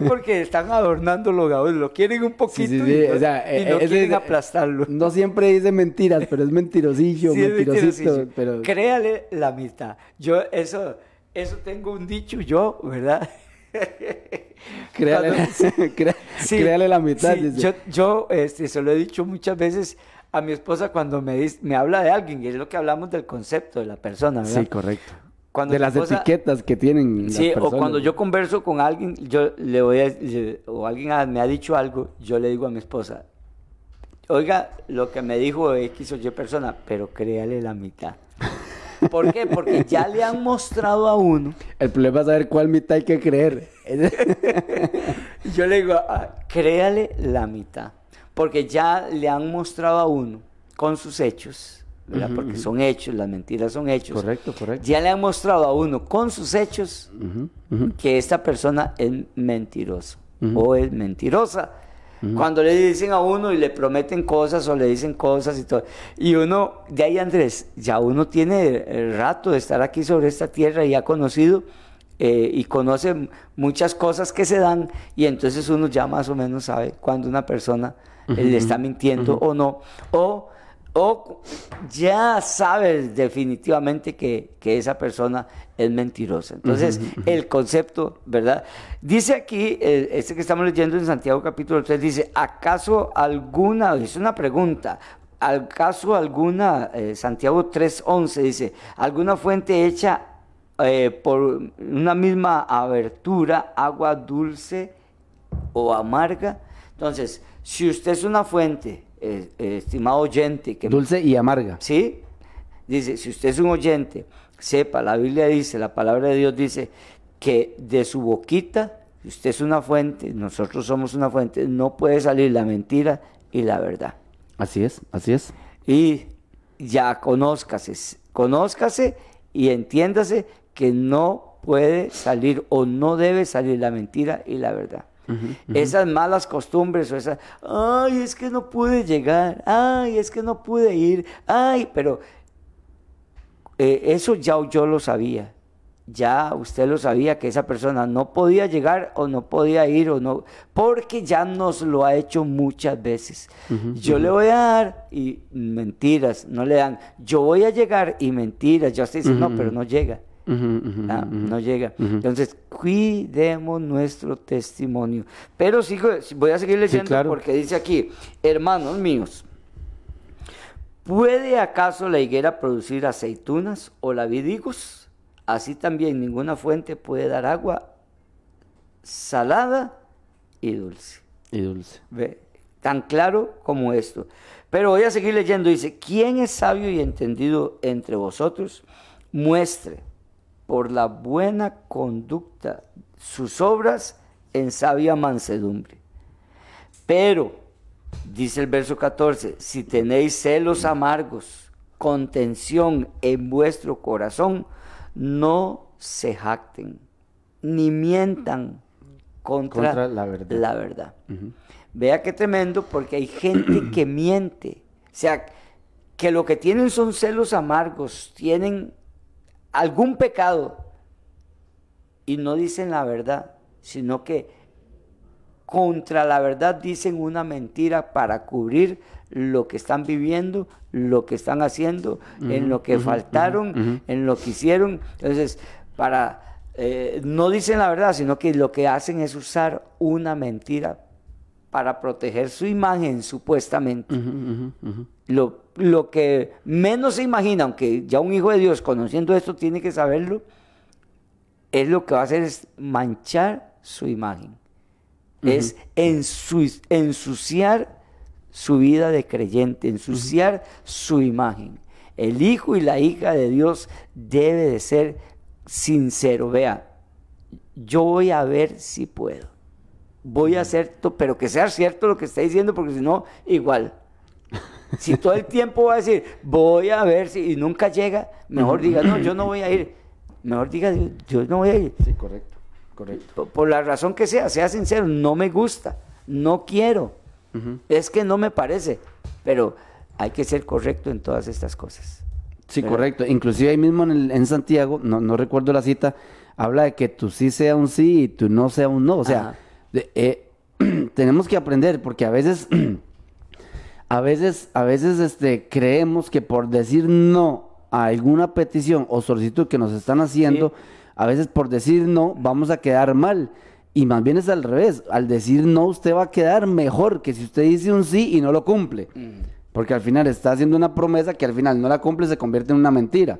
Speaker 3: Es porque están adornando lo gabos, lo quieren un poquito
Speaker 4: Sí, sí, sí,
Speaker 3: y, no,
Speaker 4: o sea,
Speaker 3: y no quieren
Speaker 4: es-
Speaker 3: aplastarlo.
Speaker 4: No siempre dice mentiras, pero es mentirosillo, mentirosito. Pero...
Speaker 3: Créale la mitad. Yo, eso, eso tengo un dicho yo, ¿verdad?
Speaker 4: Créale,
Speaker 3: Cuando-
Speaker 4: créale la mitad. dice.
Speaker 3: yo, yo este, se lo he dicho muchas veces a mi esposa cuando me, dis- me habla de alguien, y es lo que hablamos del concepto de la persona, ¿verdad?
Speaker 4: Sí, correcto.
Speaker 3: Cuando
Speaker 4: de las
Speaker 3: esposa-
Speaker 4: etiquetas que tienen las
Speaker 3: Sí, o cuando yo converso con alguien, yo le voy a, le- o alguien me ha dicho algo, yo le digo a mi esposa, oiga, lo que me dijo X o Y persona, pero créale la mitad. ¿Por qué? Porque ya le han mostrado a uno,
Speaker 4: El problema es saber cuál mitad hay que creer.
Speaker 3: yo le digo, "Ah, créale la mitad, porque ya le han mostrado a uno con sus hechos, porque son hechos, las mentiras son hechos.
Speaker 4: correcto, correcto.
Speaker 3: Ya le han mostrado a uno con sus hechos que esta persona es mentiroso
Speaker 4: Ujú.
Speaker 3: o es mentirosa. Cuando le dicen a uno y le prometen cosas o le dicen cosas y todo. Y uno, de ahí Andrés, ya uno tiene el rato de estar aquí sobre esta tierra y ha conocido eh, y conoce muchas cosas que se dan y entonces uno ya más o menos sabe cuando una persona eh, le está mintiendo o no. O, o ya sabes definitivamente que, que esa persona es mentirosa. Entonces, el concepto, ¿verdad? Dice aquí, eh, este que estamos leyendo en Santiago capítulo 3, dice, ¿acaso alguna, es una pregunta, ¿acaso alguna, eh, Santiago 3.11 dice, alguna fuente hecha eh, por una misma abertura, agua dulce o amarga? Entonces, si usted es una fuente, eh, eh, estimado oyente, que
Speaker 4: Dulce y amarga.
Speaker 3: ¿Sí? Dice, si usted es un oyente, sepa, la Biblia dice, la palabra de Dios dice que de su boquita, si usted es una fuente, nosotros somos una fuente, no puede salir la mentira y la verdad.
Speaker 4: Así es, así es.
Speaker 3: Y ya conózcase, conózcase y entiéndase que no puede salir o no debe salir la mentira y la verdad. Esas malas costumbres o esas, ay, es que no pude llegar, ay, es que no pude ir, ay, pero eh, eso ya yo lo sabía. Ya usted lo sabía que esa persona no podía llegar o no podía ir o no, porque ya nos lo ha hecho muchas veces. yo le voy a dar y mentiras, no le dan. Yo voy a llegar y mentiras. Ya usted dice, no, pero no llega. Ah, no llega. Entonces, cuidemos nuestro testimonio. Pero sigo, voy a seguir leyendo
Speaker 4: claro.
Speaker 3: porque dice aquí, hermanos míos, ¿puede acaso la higuera producir aceitunas o la vid higos? Así también ninguna fuente puede dar agua salada y dulce.
Speaker 4: Y dulce.
Speaker 3: Ve, Tan claro como esto. Pero voy a seguir leyendo. Dice, ¿quién es sabio y entendido entre vosotros? Muestre por la buena conducta sus obras en sabia mansedumbre. Pero, dice el verso 14, si tenéis celos amargos, contención en vuestro corazón, no se jacten, ni mientan contra,
Speaker 4: Contra la verdad.
Speaker 3: la verdad. Vea qué tremendo, porque hay gente que miente. O sea, que lo que tienen son celos amargos, tienen algún pecado y no dicen la verdad, sino que contra la verdad dicen una mentira para cubrir lo que están viviendo, lo que están haciendo, en lo que faltaron, en lo que hicieron. Entonces, para eh, no dicen la verdad, sino que lo que hacen es usar una mentira para proteger su imagen, supuestamente. Lo, lo que menos se imagina, aunque ya un hijo de Dios conociendo esto tiene que saberlo, es lo que va a hacer es manchar su imagen. Es ensu- ensuciar su vida de creyente, ensuciar su imagen. El hijo y la hija de Dios debe de ser sincero. Vea, yo voy a ver si puedo. Voy a hacer, pero que sea cierto lo que está diciendo, porque si no, igual. Si todo el tiempo va a decir, voy a ver si, y nunca llega, mejor diga, no, yo no voy a ir. Mejor diga, yo, no voy a ir.
Speaker 4: Sí, correcto, correcto.
Speaker 3: Por, por la razón que sea, sea sincero, no me gusta, no quiero, es que no me parece, pero hay que ser correcto en todas estas cosas.
Speaker 4: Sí,
Speaker 3: ¿verdad?
Speaker 4: correcto. Inclusive ahí mismo en, el- en Santiago, no, no recuerdo la cita, habla de que tu sí sea un sí y tu no sea un no. O sea,
Speaker 3: Ajá.
Speaker 4: De- eh, tenemos que aprender porque a veces, a veces, a veces este, creemos que por decir no a alguna petición o solicitud que nos están haciendo,
Speaker 3: Sí.
Speaker 4: a veces por decir no vamos a quedar mal. Y más bien es al revés. Al decir no, usted va a quedar mejor que si usted dice un sí y no lo cumple. Porque al final está haciendo una promesa que al final no la cumple, se convierte en una mentira.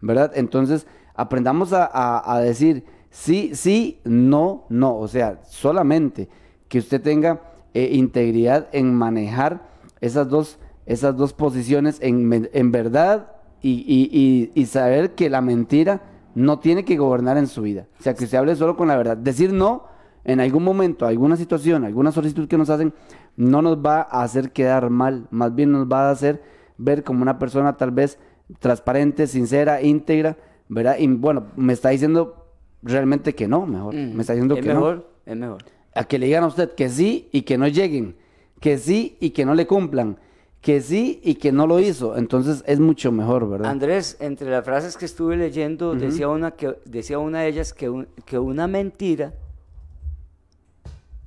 Speaker 4: ¿Verdad? Entonces, aprendamos a, a- a decir sí, sí, no, no. O sea, solamente que usted tenga eh, integridad en manejar esas dos, esas dos posiciones en, en verdad y, y- y- y saber que la mentira no tiene que gobernar en su vida. O sea, que usted hable solo con la verdad. Decir no en algún momento, alguna situación, alguna solicitud que nos hacen, no nos va a hacer quedar mal, más bien nos va a hacer ver como una persona tal vez transparente, sincera, íntegra, ¿verdad? Y bueno, me está diciendo realmente que no, mejor.
Speaker 3: Mm.
Speaker 4: Me está diciendo
Speaker 3: es
Speaker 4: que
Speaker 3: mejor,
Speaker 4: no.
Speaker 3: es mejor.
Speaker 4: A que le digan a usted que sí y que no lleguen, que sí y que no le cumplan, que sí y que no lo hizo. Entonces es mucho mejor, ¿verdad?
Speaker 3: Andrés, entre las frases que estuve leyendo, decía, una que, decía una de ellas que, un- que una mentira,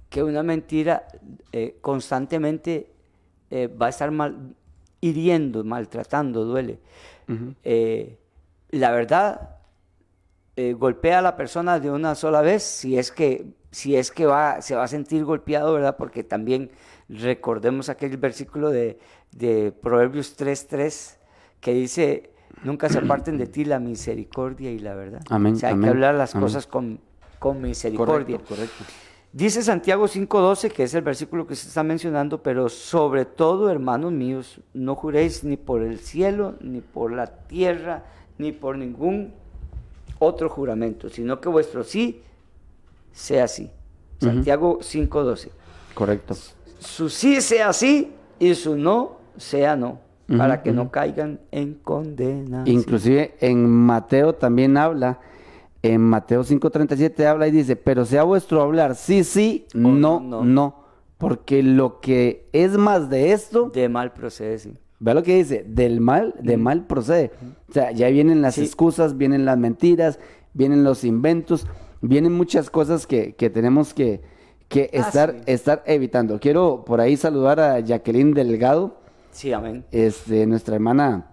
Speaker 3: que una mentira eh, constantemente eh, va a estar mal, hiriendo, maltratando, duele. Eh, la verdad eh, golpea a la persona de una sola vez si es que si es que va se va a sentir golpeado verdad porque también recordemos aquel versículo de, de Proverbios 3:3 que dice nunca se aparten de ti la misericordia y la verdad
Speaker 4: Amén,
Speaker 3: o sea hay
Speaker 4: amén,
Speaker 3: que hablar las
Speaker 4: amén.
Speaker 3: cosas con, con misericordia
Speaker 4: Correcto, correcto.
Speaker 3: Dice Santiago 5:12, que es el versículo que se está mencionando, pero sobre todo, hermanos míos, no juréis ni por el cielo, ni por la tierra, ni por ningún otro juramento, sino que vuestro sí sea sí. Santiago 5:12.
Speaker 4: Correcto.
Speaker 3: Su sí sea sí y su no sea no, para que no caigan en condena.
Speaker 4: Inclusive en Mateo también habla, en Mateo 5:37 habla y dice, pero sea vuestro hablar sí, sí,
Speaker 3: O
Speaker 4: no,
Speaker 3: no,
Speaker 4: no. porque lo que es más de esto,
Speaker 3: De mal procede, sí.
Speaker 4: vea lo que dice, del mal, de mal procede. O sea, ya vienen las
Speaker 3: Sí.
Speaker 4: excusas, vienen las mentiras, vienen los inventos, vienen muchas cosas que, que tenemos que, que
Speaker 3: Ah,
Speaker 4: estar,
Speaker 3: sí.
Speaker 4: estar evitando. Quiero por ahí saludar a Jacqueline Delgado,
Speaker 3: Sí, amén.
Speaker 4: este, nuestra hermana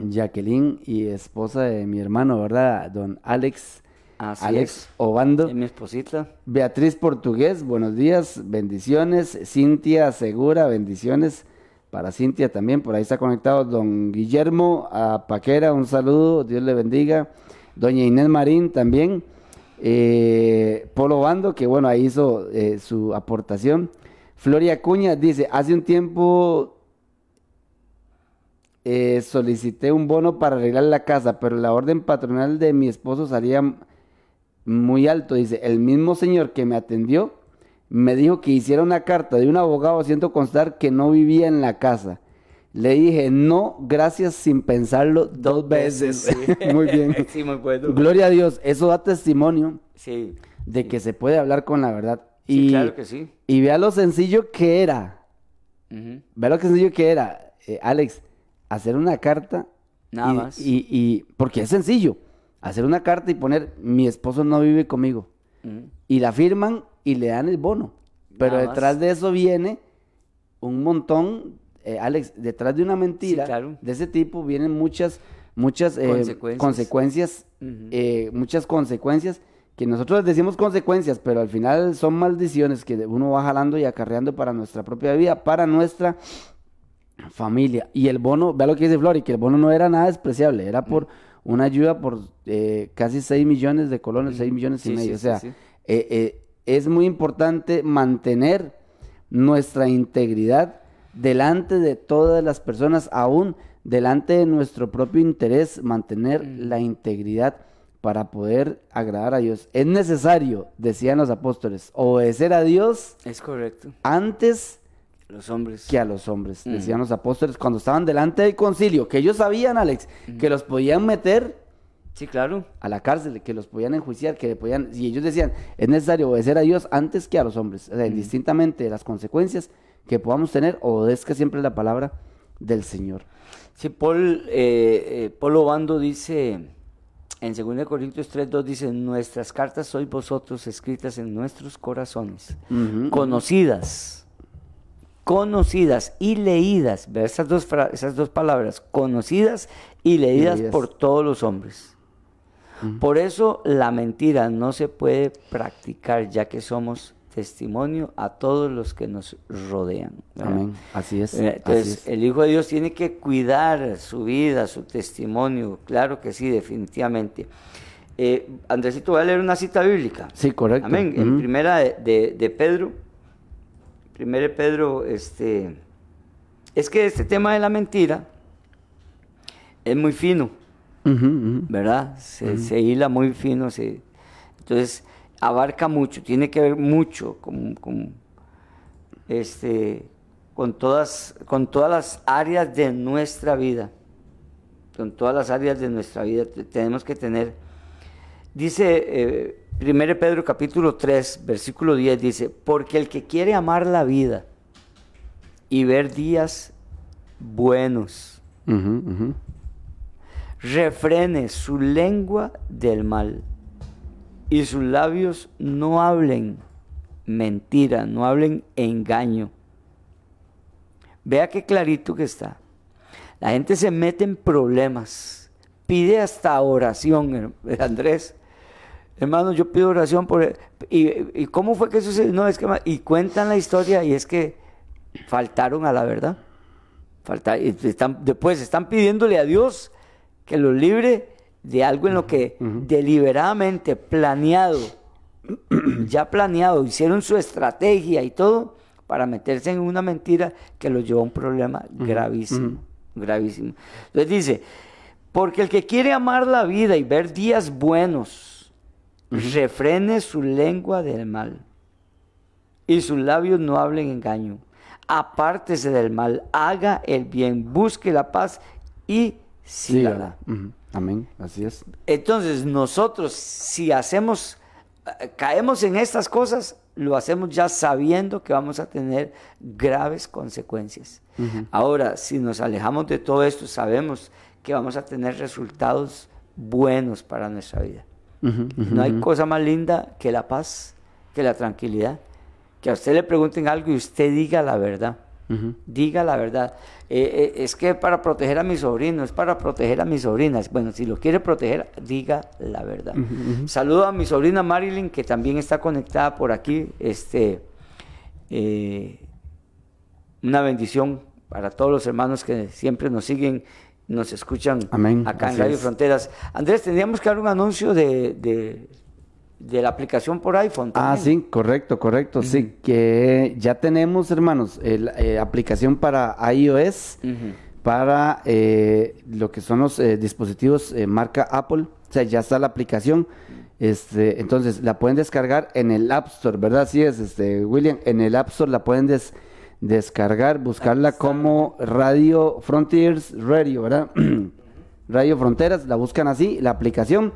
Speaker 4: Jacqueline y esposa de mi hermano, ¿verdad? Don Alex,
Speaker 3: Así
Speaker 4: Alex
Speaker 3: es.
Speaker 4: Obando.
Speaker 3: Es mi esposita.
Speaker 4: Beatriz Portugués, buenos días, bendiciones. Cintia Segura, bendiciones para Cintia también, por ahí está conectado don Guillermo a Paquera, un saludo, Dios le bendiga. Doña Inés Marín también. Eh, Polo Bando, que bueno, ahí hizo eh, su aportación. Floria Cuña dice, hace un tiempo eh, solicité un bono para arreglar la casa, pero la orden patronal de mi esposo salía muy alto. Dice, el mismo señor que me atendió me dijo que hiciera una carta de un abogado haciendo constar que no vivía en la casa. Le dije, no, gracias, sin pensarlo dos veces. muy bien.
Speaker 3: sí, muy bueno.
Speaker 4: Gloria a Dios, eso da testimonio
Speaker 3: Sí,
Speaker 4: de que se puede hablar con la verdad.
Speaker 3: sí,
Speaker 4: y,
Speaker 3: claro que sí.
Speaker 4: y vea lo sencillo que era. Vea lo sencillo que era, eh, Alex, hacer una carta.
Speaker 3: Nada
Speaker 4: y-
Speaker 3: más.
Speaker 4: Y, y- porque es sencillo, hacer una carta y poner, mi esposo no vive conmigo. Y la firman y le dan el bono. Pero
Speaker 3: Nada más.
Speaker 4: detrás de eso viene un montón, eh, Alex, detrás de una mentira
Speaker 3: Sí, claro.
Speaker 4: de ese tipo vienen muchas, muchas eh,
Speaker 3: Consecuencias.
Speaker 4: eh, muchas consecuencias que nosotros decimos consecuencias, pero al final son maldiciones que uno va jalando y acarreando para nuestra propia vida, para nuestra familia. Y el bono, vea lo que dice Flori, que el bono no era nada despreciable, era por una ayuda por eh, casi 6 millones de colones, 6 millones y medio.
Speaker 3: sí,
Speaker 4: o sea,
Speaker 3: sí.
Speaker 4: eh, eh, es muy importante mantener nuestra integridad delante de todas las personas, aún delante de nuestro propio interés, mantener
Speaker 3: Mm.
Speaker 4: la integridad para poder agradar a Dios. Es necesario, decían los apóstoles, obedecer a Dios
Speaker 3: Es correcto.
Speaker 4: antes
Speaker 3: Los hombres.
Speaker 4: que a los hombres,
Speaker 3: Mm.
Speaker 4: decían los apóstoles cuando estaban delante del concilio, que ellos sabían, Alex,
Speaker 3: Mm.
Speaker 4: que los podían meter
Speaker 3: Sí, claro.
Speaker 4: a la cárcel, que los podían enjuiciar, que le podían, y ellos decían, es necesario obedecer a Dios antes que a los hombres, o sea, indistintamente de las consecuencias que podamos tener, obedezca siempre la palabra del Señor.
Speaker 3: Sí, Paul, eh, eh, Paul Obando dice en 2 Corintios 3.2 dice, nuestras cartas sois vosotros escritas en nuestros corazones, conocidas, conocidas y leídas, esas dos, esas dos palabras, conocidas y leídas,
Speaker 4: Leídas.
Speaker 3: por todos los hombres. Por eso la mentira no se puede practicar, ya que somos testimonio a todos los que nos rodean. ¿verdad?
Speaker 4: Amén, así es.
Speaker 3: Eh,
Speaker 4: así
Speaker 3: Entonces,
Speaker 4: es.
Speaker 3: el Hijo de Dios tiene que cuidar su vida, su testimonio. Claro que sí, definitivamente. Eh, Andresito, voy a leer una cita bíblica.
Speaker 4: Sí, correcto.
Speaker 3: Amén. En primera de, de- de Pedro. Primera de Pedro, este. Es que este tema de la mentira es muy fino. ¿Verdad? Se, se hila muy fino, se, entonces abarca mucho, tiene que ver mucho con, con, este, con, todas, con todas las áreas de nuestra vida, con todas las áreas de nuestra vida te- tenemos que tener. Dice eh, 1 Pedro capítulo 3, versículo 10, dice, porque el que quiere amar la vida y ver días buenos. Refrene su lengua del mal y sus labios no hablen mentira, no hablen engaño. Vea qué clarito que está. La gente se mete en problemas, pide hasta oración, her- Andrés. Hermano, yo pido oración por... ¿Y, cómo fue que sucedió? No, es que... Y cuentan la historia y es que faltaron a la verdad. Después están pidiéndole a Dios que los libre de algo en lo que deliberadamente planeado, ya planeado, hicieron su estrategia y todo para meterse en una mentira que los llevó a un problema gravísimo, gravísimo. Entonces dice, porque el que quiere amar la vida y ver días buenos, refrene su lengua del mal y sus labios no hablen engaño. Apártese del mal, haga el bien, busque la paz y sígala.
Speaker 4: Sígala. Amén, así es.
Speaker 3: Entonces nosotros si hacemos, eh, caemos en estas cosas, lo hacemos ya sabiendo que vamos a tener graves consecuencias. Ahora, si nos alejamos de todo esto, sabemos que vamos a tener resultados buenos para nuestra vida. No hay cosa más linda que la paz, que la tranquilidad. Que a usted le pregunten algo y usted diga la verdad. Diga la verdad. Eh, eh, es que para proteger a mi sobrino, es para proteger a mis sobrinas. Bueno, si lo quiere proteger, diga la verdad. Saludo a mi sobrina Marilyn, que también está conectada por aquí. Este, eh, una bendición para todos los hermanos que siempre nos siguen, nos escuchan
Speaker 4: Amén,
Speaker 3: acá en Radio
Speaker 4: es.
Speaker 3: Fronteras. Andrés, tendríamos que dar un anuncio de, de, de la aplicación por iPhone.
Speaker 4: Ah, sí, correcto, correcto. Sí, que ya tenemos, hermanos, el, eh, aplicación para iOS, para eh, lo que son los eh, dispositivos eh, marca Apple. O sea, ya está la aplicación. Este, entonces, la pueden descargar en el App Store, ¿verdad? Así es, este, William. En el App Store la pueden des- descargar, buscarla como Radio Frontiers Radio, ¿verdad? Radio Fronteras, la buscan así, la aplicación,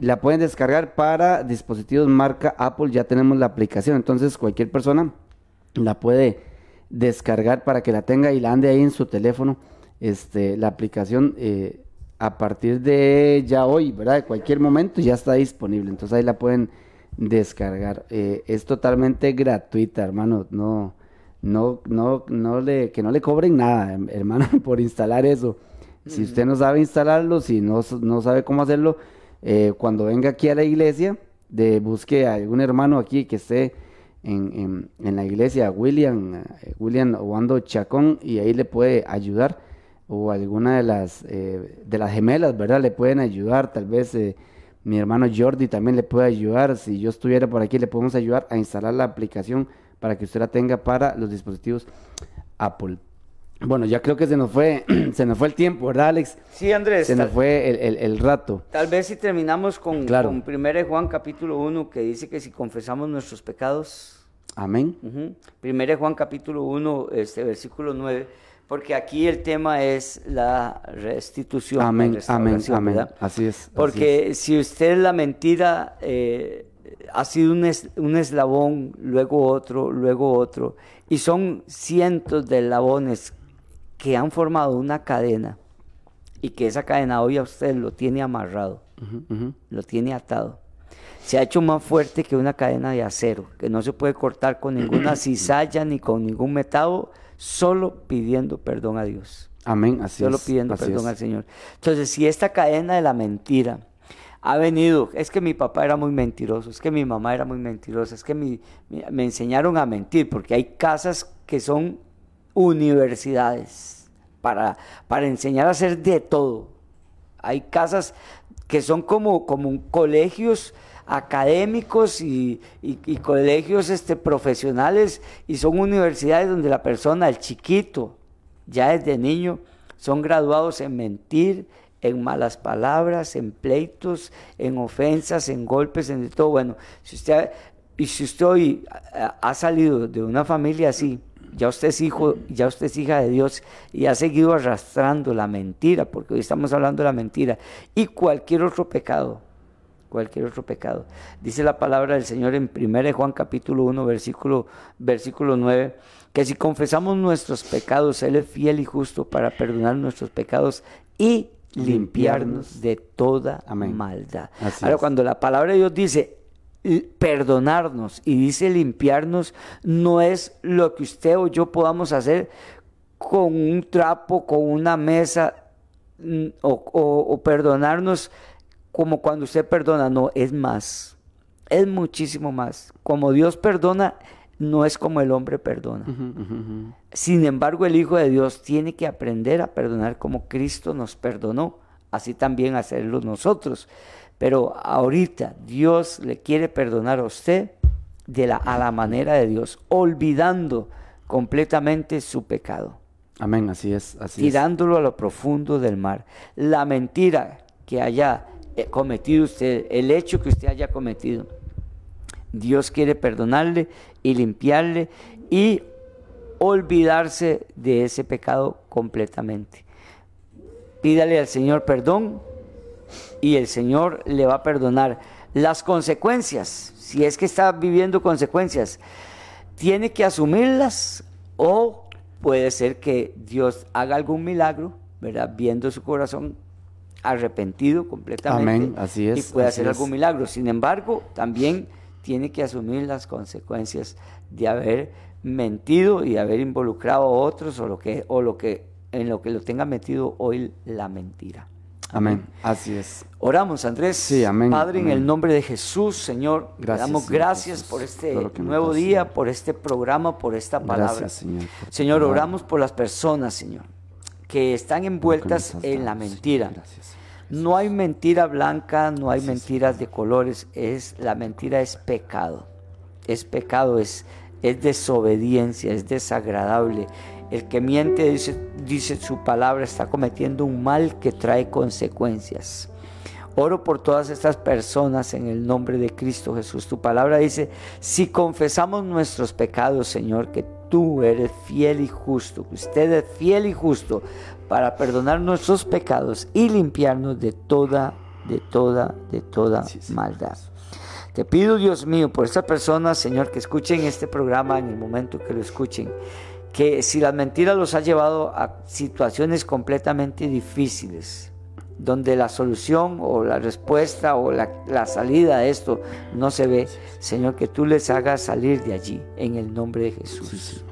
Speaker 4: la pueden descargar para dispositivos marca Apple, ya tenemos la aplicación, entonces cualquier persona la puede descargar para que la tenga y la ande ahí en su teléfono, este, la aplicación eh, a partir de ya hoy, ¿verdad? De cualquier momento ya está disponible, entonces ahí la pueden descargar, Eh, es totalmente gratuita, hermano, no, no, no, no le, que no le cobren nada, em- hermano, por instalar eso. Si usted no sabe instalarlo, si no, no sabe cómo hacerlo, eh, cuando venga aquí a la iglesia, de busque a algún hermano aquí que esté en, en- en la iglesia, William, eh, William Obando Chacón, y ahí le puede ayudar, o alguna de las, eh, de las gemelas, ¿verdad? Le pueden ayudar, tal vez eh, mi hermano Jordi también le puede ayudar, si yo estuviera por aquí le podemos ayudar a instalar la aplicación para que usted la tenga para los dispositivos Apple. Bueno, ya creo que se nos fue, se nos fue el tiempo, ¿verdad, Alex?
Speaker 3: Sí, Andrés.
Speaker 4: Se nos fue el, el- el rato.
Speaker 3: Tal vez si terminamos con,
Speaker 4: Claro.
Speaker 3: con 1 Juan capítulo 1 que dice que si confesamos nuestros pecados,
Speaker 4: Amén.
Speaker 3: ujú, 1 Juan capítulo 1, este, versículo 9, porque aquí el tema es la restitución. la
Speaker 4: Amén, amén,
Speaker 3: restauración,
Speaker 4: amén.
Speaker 3: ¿verdad?
Speaker 4: Así es. así
Speaker 3: Porque si usted la mentira eh, ha sido un, es- un eslabón, luego otro, luego otro, y son cientos de eslabones que han formado una cadena y que esa cadena hoy a usted lo tiene amarrado, lo tiene atado. Se ha hecho más fuerte que una cadena de acero, que no se puede cortar con ninguna cizalla ni con ningún metado, solo pidiendo perdón a Dios
Speaker 4: Amén, así
Speaker 3: solo
Speaker 4: es.
Speaker 3: pidiendo
Speaker 4: así
Speaker 3: perdón
Speaker 4: es.
Speaker 3: al Señor. Entonces, si esta cadena de la mentira ha venido, es que mi papá era muy mentiroso, es que mi mamá era muy mentirosa, es que mi- mi- me enseñaron a mentir, porque hay casas que son universidades para, para enseñar a hacer de todo. Hay casas que son como, como colegios académicos y, y- y colegios este, profesionales y son universidades donde la persona, el chiquito, ya desde niño, son graduados en mentir, en malas palabras, en pleitos, en ofensas, en golpes, en todo. Bueno, si usted, y si usted hoy ha salido de una familia así, ya usted es hijo, ya usted es hija de Dios y ha seguido arrastrando la mentira, porque hoy estamos hablando de la mentira, y cualquier otro pecado, cualquier otro pecado. Dice la palabra del Señor en 1 Juan capítulo 1, versículo, versículo 9, que si confesamos nuestros pecados, Él es fiel y justo para perdonar nuestros pecados y limpiarnos de toda
Speaker 4: Amén.
Speaker 3: maldad.
Speaker 4: Así
Speaker 3: Ahora,
Speaker 4: es.
Speaker 3: cuando la palabra de Dios dice perdonarnos y dice limpiarnos, no es lo que usted o yo podamos hacer con un trapo, con una mesa, mm, o, o- o perdonarnos como cuando usted perdona, no, es más, es muchísimo más. Como Dios perdona, no es como el hombre perdona. Sin embargo, el Hijo de Dios tiene que aprender a perdonar como Cristo nos perdonó, así también hacerlo nosotros. Pero ahorita Dios le quiere perdonar a usted de la, a la manera de Dios, olvidando completamente su pecado,
Speaker 4: Amén, así es. Así es.
Speaker 3: tirándolo a lo profundo del mar. La mentira que haya eh, cometido usted, el hecho que usted haya cometido, Dios quiere perdonarle y limpiarle y olvidarse de ese pecado completamente. Pídale al Señor perdón y el Señor le va a perdonar. Las consecuencias, si es que está viviendo consecuencias, tiene que asumirlas o puede ser que Dios haga algún milagro, ¿verdad? Viendo su corazón arrepentido completamente
Speaker 4: Amén, así es,
Speaker 3: y puede hacer
Speaker 4: es.
Speaker 3: algún milagro. Sin embargo, también tiene que asumir las consecuencias de haber mentido y haber involucrado a otros o lo que o lo que en lo que lo tenga metido hoy la mentira.
Speaker 4: Amén, así es.
Speaker 3: Oramos, Andrés.
Speaker 4: Sí, amén,
Speaker 3: Padre, en el nombre de Jesús, Señor, le
Speaker 4: Gracias,
Speaker 3: damos
Speaker 4: Señor
Speaker 3: gracias
Speaker 4: Jesús,
Speaker 3: por este nuevo día, por este programa, por esta palabra.
Speaker 4: Gracias, Señor.
Speaker 3: Señor,
Speaker 4: palabra,
Speaker 3: oramos por las personas, Señor, que están
Speaker 4: que
Speaker 3: envueltas en la mentira.
Speaker 4: Gracias.
Speaker 3: No hay mentira blanca, no hay mentiras de colores, es la mentira es pecado. Es pecado, es, es desobediencia, es desagradable. El que miente, dice, dice su palabra, está cometiendo un mal que trae consecuencias. Oro por todas estas personas en el nombre de Cristo Jesús. Tu palabra dice, si confesamos nuestros pecados, Señor, que tú eres fiel y justo, que usted es fiel y justo para perdonar nuestros pecados y limpiarnos de toda, de toda, de toda
Speaker 4: Sí, sí.
Speaker 3: maldad. Te pido, Dios mío, por estas personas, Señor, que escuchen este programa en el momento que lo escuchen, que si la mentira los ha llevado a situaciones completamente difíciles, donde la solución o la respuesta o la, la salida de esto no se ve, Señor, que tú les hagas salir de allí en el nombre de Jesús.
Speaker 4: Sí.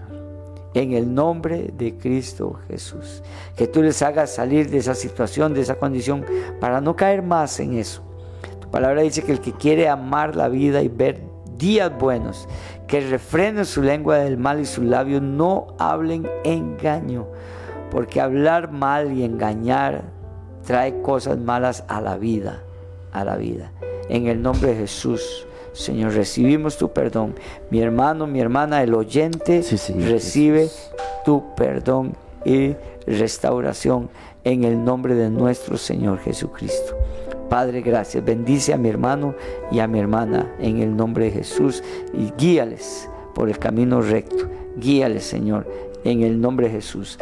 Speaker 3: En el nombre de Cristo Jesús. Que tú les hagas salir de esa situación, de esa condición, para no caer más en eso. Tu palabra dice que el que quiere amar la vida y ver días buenos, que refrene su lengua del mal y sus labios no hablen engaño, porque hablar mal y engañar trae cosas malas a la vida, a la vida. En el nombre de Jesús, Señor, recibimos tu perdón. Mi hermano, mi hermana, el oyente recibe tu perdón y restauración en el nombre de nuestro Señor Jesucristo. Padre, gracias. Bendice a mi hermano y a mi hermana en el nombre de Jesús y guíales por el camino recto. Guíales, Señor, en el nombre de Jesús.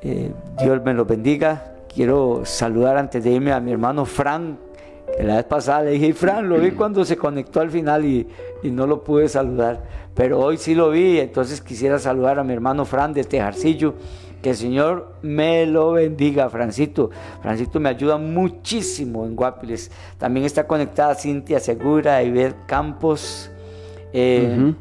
Speaker 3: Eh, Dios me lo bendiga. Quiero saludar antes de irme a mi hermano Fran, que la vez pasada le dije, Fran, lo vi cuando se conectó al final y, y no lo pude saludar, pero hoy sí lo vi, entonces quisiera saludar a mi hermano Fran de Tejarcillo que el Señor me lo bendiga, Francito. Francito me ayuda muchísimo en Guapiles. También está conectada Cintia Segura, Iber Campos. Eh,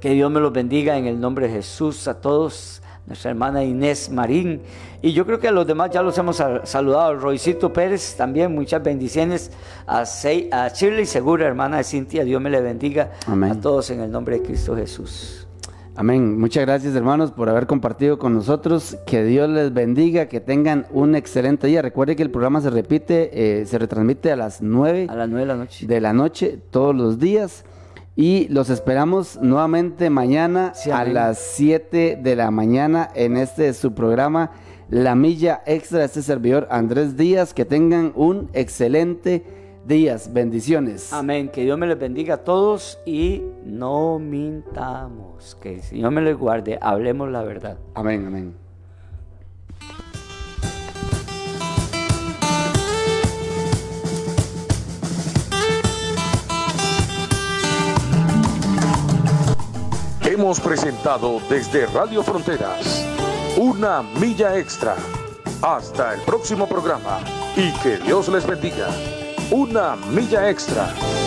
Speaker 3: que Dios me los bendiga en el nombre de Jesús a todos. Nuestra hermana Inés Marín. Y yo creo que a los demás ya los hemos saludado. Roycito Pérez también, muchas bendiciones. A, a Shirley Segura, hermana de Cintia, Dios me le bendiga a todos en el nombre de Cristo Jesús.
Speaker 4: Amén. Muchas gracias hermanos por haber compartido con nosotros. Que Dios les bendiga, que tengan un excelente día. Recuerde que el programa se repite, eh, se retransmite a las 9,
Speaker 3: a las 9 de la noche.
Speaker 4: De la noche todos los días. Y los esperamos nuevamente mañana a las 7 de la mañana en este su programa La Milla Extra. Este servidor Andrés Díaz. Que tengan un excelente día días. Bendiciones.
Speaker 3: Amén. Que Dios me les bendiga a todos y no mintamos. Que el Señor me les guarde. Hablemos la verdad.
Speaker 4: Amén, amén.
Speaker 1: Hemos presentado desde Radio Fronteras una milla extra. Hasta el próximo programa y que Dios les bendiga. Una milla extra.